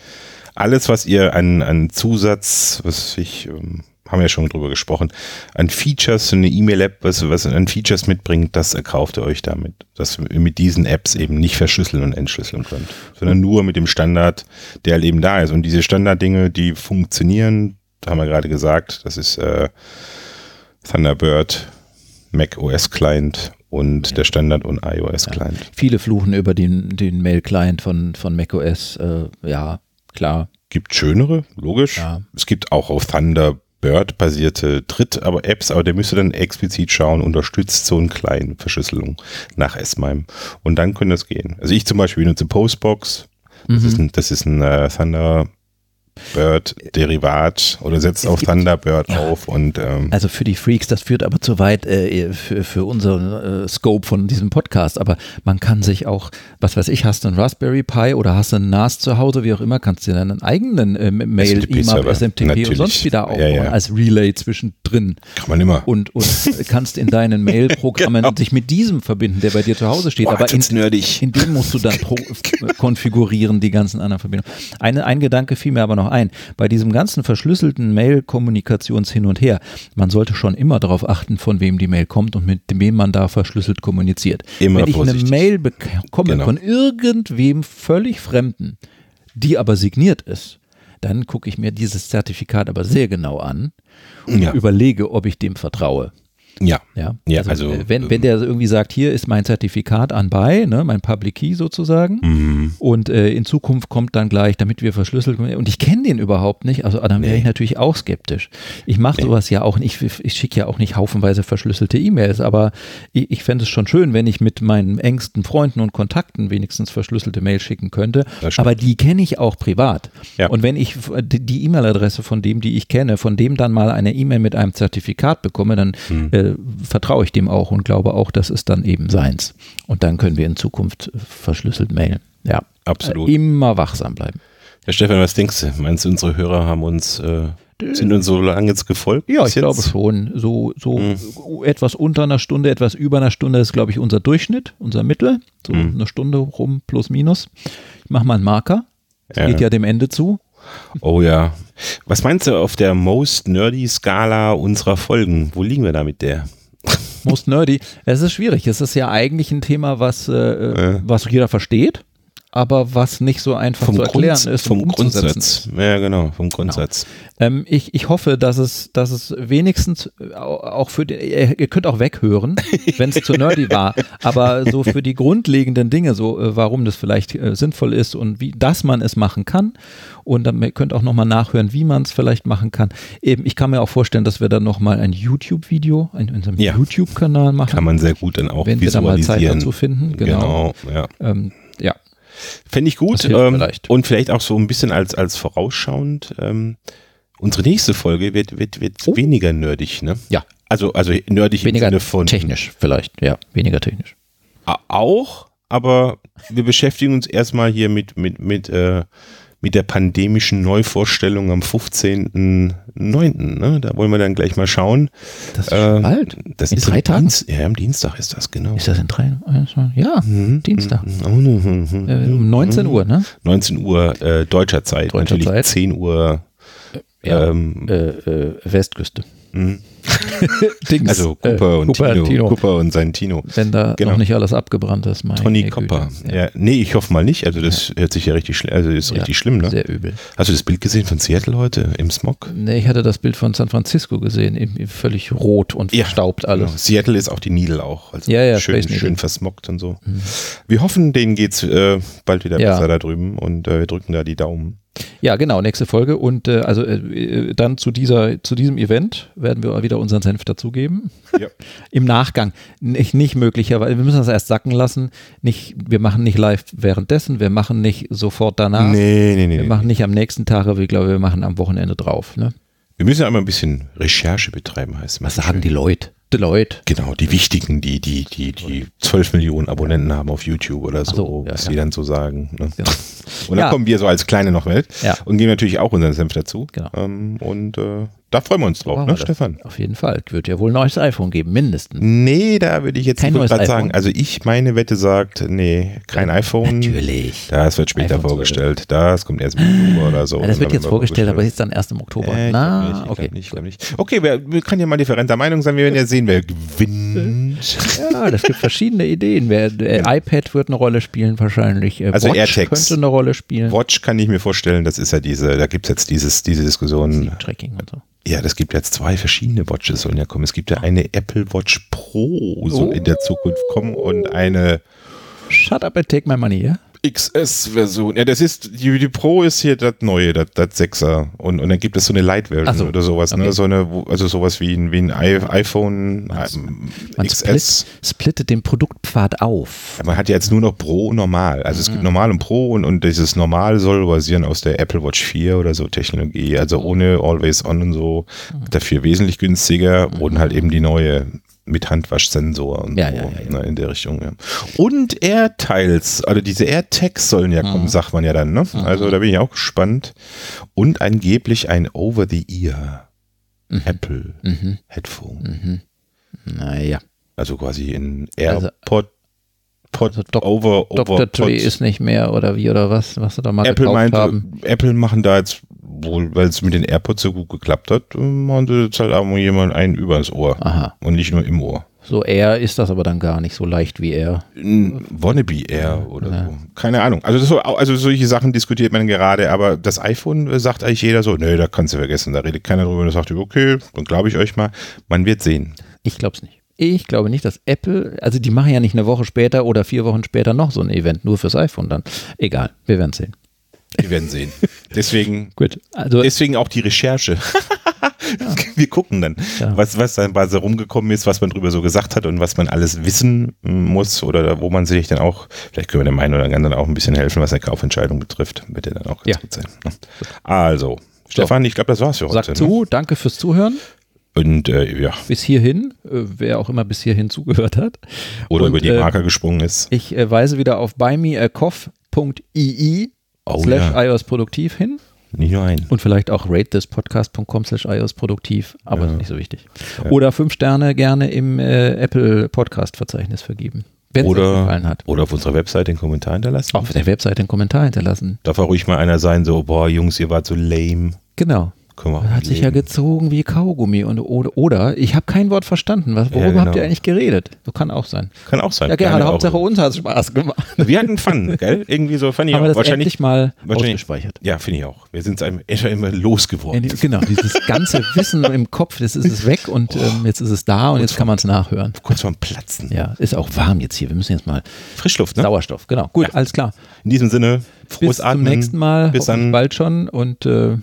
alles, was ihr an, an Zusatz, was ich, ähm, haben wir ja schon drüber gesprochen, an Features, eine E-Mail-App, was, was an Features mitbringt, das erkauft ihr euch damit. Dass ihr mit diesen Apps eben nicht verschlüsseln und entschlüsseln könnt, sondern nur mit dem Standard, der halt eben da ist. Und diese Standarddinge, die funktionieren, haben wir gerade gesagt, das ist äh, Thunderbird, Mac OS Client und ja. der Standard und iOS Client. Ja. Viele fluchen über den, den Mail-Client von, von macOS. Äh, ja, klar. Gibt schönere, logisch. Ja. Es gibt auch auf Thunderbird basierte Dritt, aber der müsste dann explizit schauen, unterstützt so eine kleine Verschlüsselung nach S-MIME. Und dann könnte das gehen. Also ich zum Beispiel benutze Postbox. Das mhm. ist ein, das ist ein äh, Thunder Bird-Derivat oder setzt auf Thunderbird ja, auf und ähm also für die Freaks, das führt aber zu weit äh, für, für unseren äh, Scope von diesem Podcast, aber man kann sich auch, was weiß ich, hast du einen Raspberry Pi oder hast du einen NAS zu Hause, wie auch immer, kannst du deinen eigenen äh, Mail, IMAP, SMTP Natürlich. und sonst wieder aufbauen ja, ja. als Relay zwischendrin. Kann man immer. Und, und (laughs) kannst in deinen Mail-Programmen genau. sich mit diesem verbinden, der bei dir zu Hause steht, Boah, aber in, in, dem musst du dann (laughs) konfigurieren, die ganzen anderen Verbindungen. Eine, ein Gedanke fiel mir aber noch noch ein, bei diesem ganzen verschlüsselten Mail-Kommunikations-Hin und Her, man sollte schon immer darauf achten, von wem die Mail kommt und mit wem man da verschlüsselt kommuniziert. Immer Wenn ich vorsichtig. eine Mail bekomme genau. von irgendwem völlig Fremden, die aber signiert ist, dann gucke ich mir dieses Zertifikat aber sehr genau an und ja. überlege, ob ich dem vertraue. Ja. Ja, ja also, also äh, wenn, wenn der irgendwie sagt, hier ist mein Zertifikat anbei, ne, mein Public Key sozusagen, mhm. und äh, in Zukunft kommt dann gleich, damit wir verschlüsselt, und ich kenne den überhaupt nicht, also dann wäre nee. ich natürlich auch skeptisch. Ich mache nee. sowas ja auch nicht, ich, ich schicke ja auch nicht haufenweise verschlüsselte E-Mails, aber ich, ich fände es schon schön, wenn ich mit meinen engsten Freunden und Kontakten wenigstens verschlüsselte Mails schicken könnte, aber die kenne ich auch privat. Ja. Und wenn ich die E-Mail-Adresse von dem, die ich kenne, von dem dann mal eine E-Mail mit einem Zertifikat bekomme, dann mhm. äh, vertraue ich dem auch und glaube auch, das ist dann eben seins. Und dann können wir in Zukunft verschlüsselt mailen. Ja, absolut. Äh, immer wachsam bleiben. Herr Stefan, was denkst du? Meinst du, unsere Hörer haben uns äh, sind uns so lange jetzt gefolgt? Ja, ich jetzt? glaube schon. So, so mhm. etwas unter einer Stunde, etwas über einer Stunde ist, glaube ich, unser Durchschnitt, unser Mittel. So mhm. eine Stunde rum, plus minus. Ich mache mal einen Marker. Es ja. geht ja dem Ende zu. Oh ja. Was meinst du auf der Most Nerdy Skala unserer Folgen? Wo liegen wir da mit der? Most Nerdy. Es ist schwierig. Es ist ja eigentlich ein Thema, was, äh, äh. was jeder versteht aber was nicht so einfach vom zu erklären Grund, ist. Vom Grundsatz. Ja, genau, vom genau. Grundsatz. Genau. Ähm, ich, ich hoffe, dass es, dass es wenigstens auch für die, ihr könnt auch weghören, (laughs) wenn es zu nerdy war, aber so für die grundlegenden Dinge, so äh, warum das vielleicht äh, sinnvoll ist und wie, dass man es machen kann. Und dann ihr könnt auch nochmal nachhören, wie man es vielleicht machen kann. Eben, ich kann mir auch vorstellen, dass wir dann nochmal ein YouTube-Video in unserem ja. YouTube-Kanal machen. Kann man sehr gut dann auch wenn wir da mal Zeit dazu finden. Genau. genau ja. Ähm, ja. Fände ich gut. Ähm, vielleicht. Und vielleicht auch so ein bisschen als, als vorausschauend. Ähm, unsere nächste Folge wird, wird, wird oh. weniger nerdig, ne? Ja. Also, also nerdig weniger im Sinne von. Technisch, vielleicht, ja. Weniger technisch. Auch, aber wir beschäftigen uns erstmal hier mit, mit, mit äh, mit der pandemischen Neuvorstellung am 15.09. Ne? Da wollen wir dann gleich mal schauen. Das ist äh, bald. Das in ist drei Tagen? Dienst, ja, am Dienstag ist das, genau. Ist das in drei? Ja, mhm. Dienstag. Mhm. mhm. Äh, um 19 Uhr, ne? 19 Uhr äh, deutscher Zeit. Deutscher Natürlich Zeit. 10 Uhr ja, ähm, äh, äh, Westküste. Mhm. (laughs) Dings, also Cooper, äh, und Cooper, Tino, Tino. Cooper und sein Tino. Wenn da genau. noch nicht alles abgebrannt ist. Tony Copper. Ja. ja. Nee, ich hoffe mal nicht. Also das ja. hört sich ja richtig, schlimm, also ist ja, richtig schlimm. Ne? Sehr übel. Hast du das Bild gesehen von Seattle heute im Smog? Nee, ich hatte das Bild von San Francisco gesehen. Völlig rot und verstaubt alles. Genau. Seattle ist auch die Needle auch. Also ja, ja, schön, schön versmockt und so. Mhm. Wir hoffen, denen geht es äh, bald wieder besser da drüben und äh, wir drücken da die Daumen. Ja, genau, nächste Folge. Und äh, also äh, äh, dann zu dieser, zu diesem Event werden wir wieder unseren Senf dazugeben. Ja. (laughs) Im Nachgang. Nicht, nicht möglicherweise, wir müssen das erst sacken lassen. Nicht, wir machen nicht live währenddessen, wir machen nicht sofort danach. Nee, nee, nee. Wir machen nicht am nächsten Tag, aber ich glaube, wir machen am Wochenende drauf. Ne? Wir müssen ja einmal ein bisschen Recherche betreiben, heißt Was sagen die Leute? Leute. Genau, die wichtigen, die, die, die, die 12 Millionen Abonnenten haben auf YouTube oder so, so was ja, die dann so sagen. Ne? Genau. (laughs) Und dann kommen wir so als kleine noch Welt und geben natürlich auch unseren Senf dazu. Genau. Ähm, und äh, da freuen wir uns drauf, oh, ne, Stefan? Auf jeden Fall. Wird ja wohl ein neues iPhone geben, mindestens. Nee, da würde ich jetzt kein nicht gerade sagen. Also ich, meine Wette sagt, nee, kein ja, iPhone. Natürlich. Das wird später iPhone vorgestellt. Das kommt erst im Oktober oder so. Ja, das wird jetzt vorgestellt, aber ist dann erst im Oktober. Äh, Na, okay. Nicht, nicht. Okay, wir, wir können ja mal differenter Meinung sein. Wir werden ja sehen, wer gewinnt. (laughs) Ja, das gibt verschiedene Ideen. Wer, äh, iPad wird eine Rolle spielen wahrscheinlich. Äh, also Watch AirTags. könnte eine Rolle spielen. Watch kann ich mir vorstellen, das ist ja diese, da gibt es jetzt dieses, diese Diskussion. Tracking und so. Ja, das gibt jetzt zwei verschiedene Watches sollen ja kommen. Es gibt ja eine Apple Watch Pro soll oh. in der Zukunft kommen und eine Shut up and take my money, ja? XS-Version. Ja, das ist, die, die, Pro ist hier das neue, das, das 6er. Und, und dann gibt es so eine Light-Version so. oder sowas, ne? okay. ne? So eine, also sowas wie ein, wie ein iPhone man XS. Split, splittet den Produktpfad auf. Ja, man hat ja jetzt nur noch Pro und Normal. Also es gibt mhm. Normal und Pro und, und dieses Normal soll basieren aus der Apple Watch 4 oder so Technologie. Also ohne Always On und so. Mhm. Dafür wesentlich günstiger mhm. und halt eben die neue mit Handwaschsensor und ja, so, ja, ja, ne, in der Richtung. Ja. Und AirTiles, also diese AirTags sollen ja kommen, mhm. sagt man ja dann. Ne? Mhm. Also da bin ich auch gespannt. Und angeblich ein Over-the-Ear mhm. Apple mhm. Headphone. Mhm. Naja. Also quasi in also AirPod. Pod, also Doc, over, over Dr. Dre ist nicht mehr oder wie oder was, was sie da mal Apple meinte, haben. Apple machen da jetzt wohl, weil es mit den AirPods so gut geklappt hat, machen sie jetzt halt auch jemand einen übers Ohr. Aha. Und nicht nur im Ohr. So Air ist das aber dann gar nicht so leicht wie Air. Wannabe Air oder ja. so. Keine Ahnung. Also, so, also solche Sachen diskutiert man gerade, aber das iPhone äh, sagt eigentlich jeder so, nee, da kannst du vergessen, da redet keiner drüber. Da sagt ihr, okay, dann glaube ich euch mal. Man wird sehen. Ich glaube es nicht. Ich glaube nicht, dass Apple, also die machen ja nicht eine Woche später oder vier Wochen später noch so ein Event, nur fürs iPhone dann. Egal, wir werden sehen. Wir werden sehen. Deswegen, (laughs) Gut, also, deswegen auch die Recherche. ja. (laughs) (laughs) Wir gucken dann, ja. was, was dann bei so rumgekommen ist, was man drüber so gesagt hat und was man alles wissen muss oder wo man sich dann auch, vielleicht können wir dem einen oder anderen auch ein bisschen helfen, was eine Kaufentscheidung betrifft. Bitte dann auch ganz ja. gut sein. Ne? Also, Stefan, ich glaube, das war's für heute. Sag zu, ne? danke fürs Zuhören. Und äh, ja. Bis hierhin, äh, wer auch immer bis hierhin zugehört hat. Oder und, über die äh, Marker gesprungen ist. Ich äh, weise wieder auf buymeacoff.ii oh, slash ja. iOS produktiv hin. Nicht nur ein. Und vielleicht auch ratethispodcast.com slash iOS produktiv, aber ja. nicht so wichtig. Ja. Oder fünf Sterne gerne im äh, Apple Podcast Verzeichnis vergeben. Wenn oder, es gefallen hat. Oder auf unserer Webseite einen Kommentar hinterlassen. Auf der Webseite einen Kommentar hinterlassen. Darf auch ruhig mal einer sein, so, boah, Jungs, ihr wart so lame. Genau. Hat sich ja gezogen wie Kaugummi und oder, oder ich habe kein Wort verstanden. Was, worüber ja, genau. habt ihr eigentlich geredet? So kann auch sein. Kann auch sein. Ja, gerne. Hauptsache uns hat es Spaß gemacht. (laughs) Wir hatten Fun, gell? Irgendwie so fand ich Haben auch. Das wahrscheinlich mal wahrscheinlich, ausgespeichert. Ja, finde ich auch. Wir sind es (laughs) immer losgeworden. Genau, dieses ganze Wissen im Kopf, das ist es weg und oh. ähm, jetzt ist es da und jetzt kann man es nachhören. Kurz vorm Platzen. Ja, ist auch warm jetzt hier. Wir müssen jetzt mal Frischluft, ne? Sauerstoff, genau. Gut, ja. alles klar. In diesem Sinne, frohes Bis Atmen. Bis zum nächsten Mal. Bis dann. Bald schon und äh,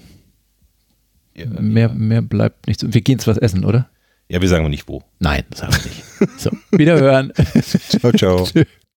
mehr, mehr bleibt nichts. Wir gehen jetzt was essen, oder? Ja, wir sagen nicht wo. Nein, sagen wir nicht. So, wiederhören. (laughs) ciao, ciao. (laughs)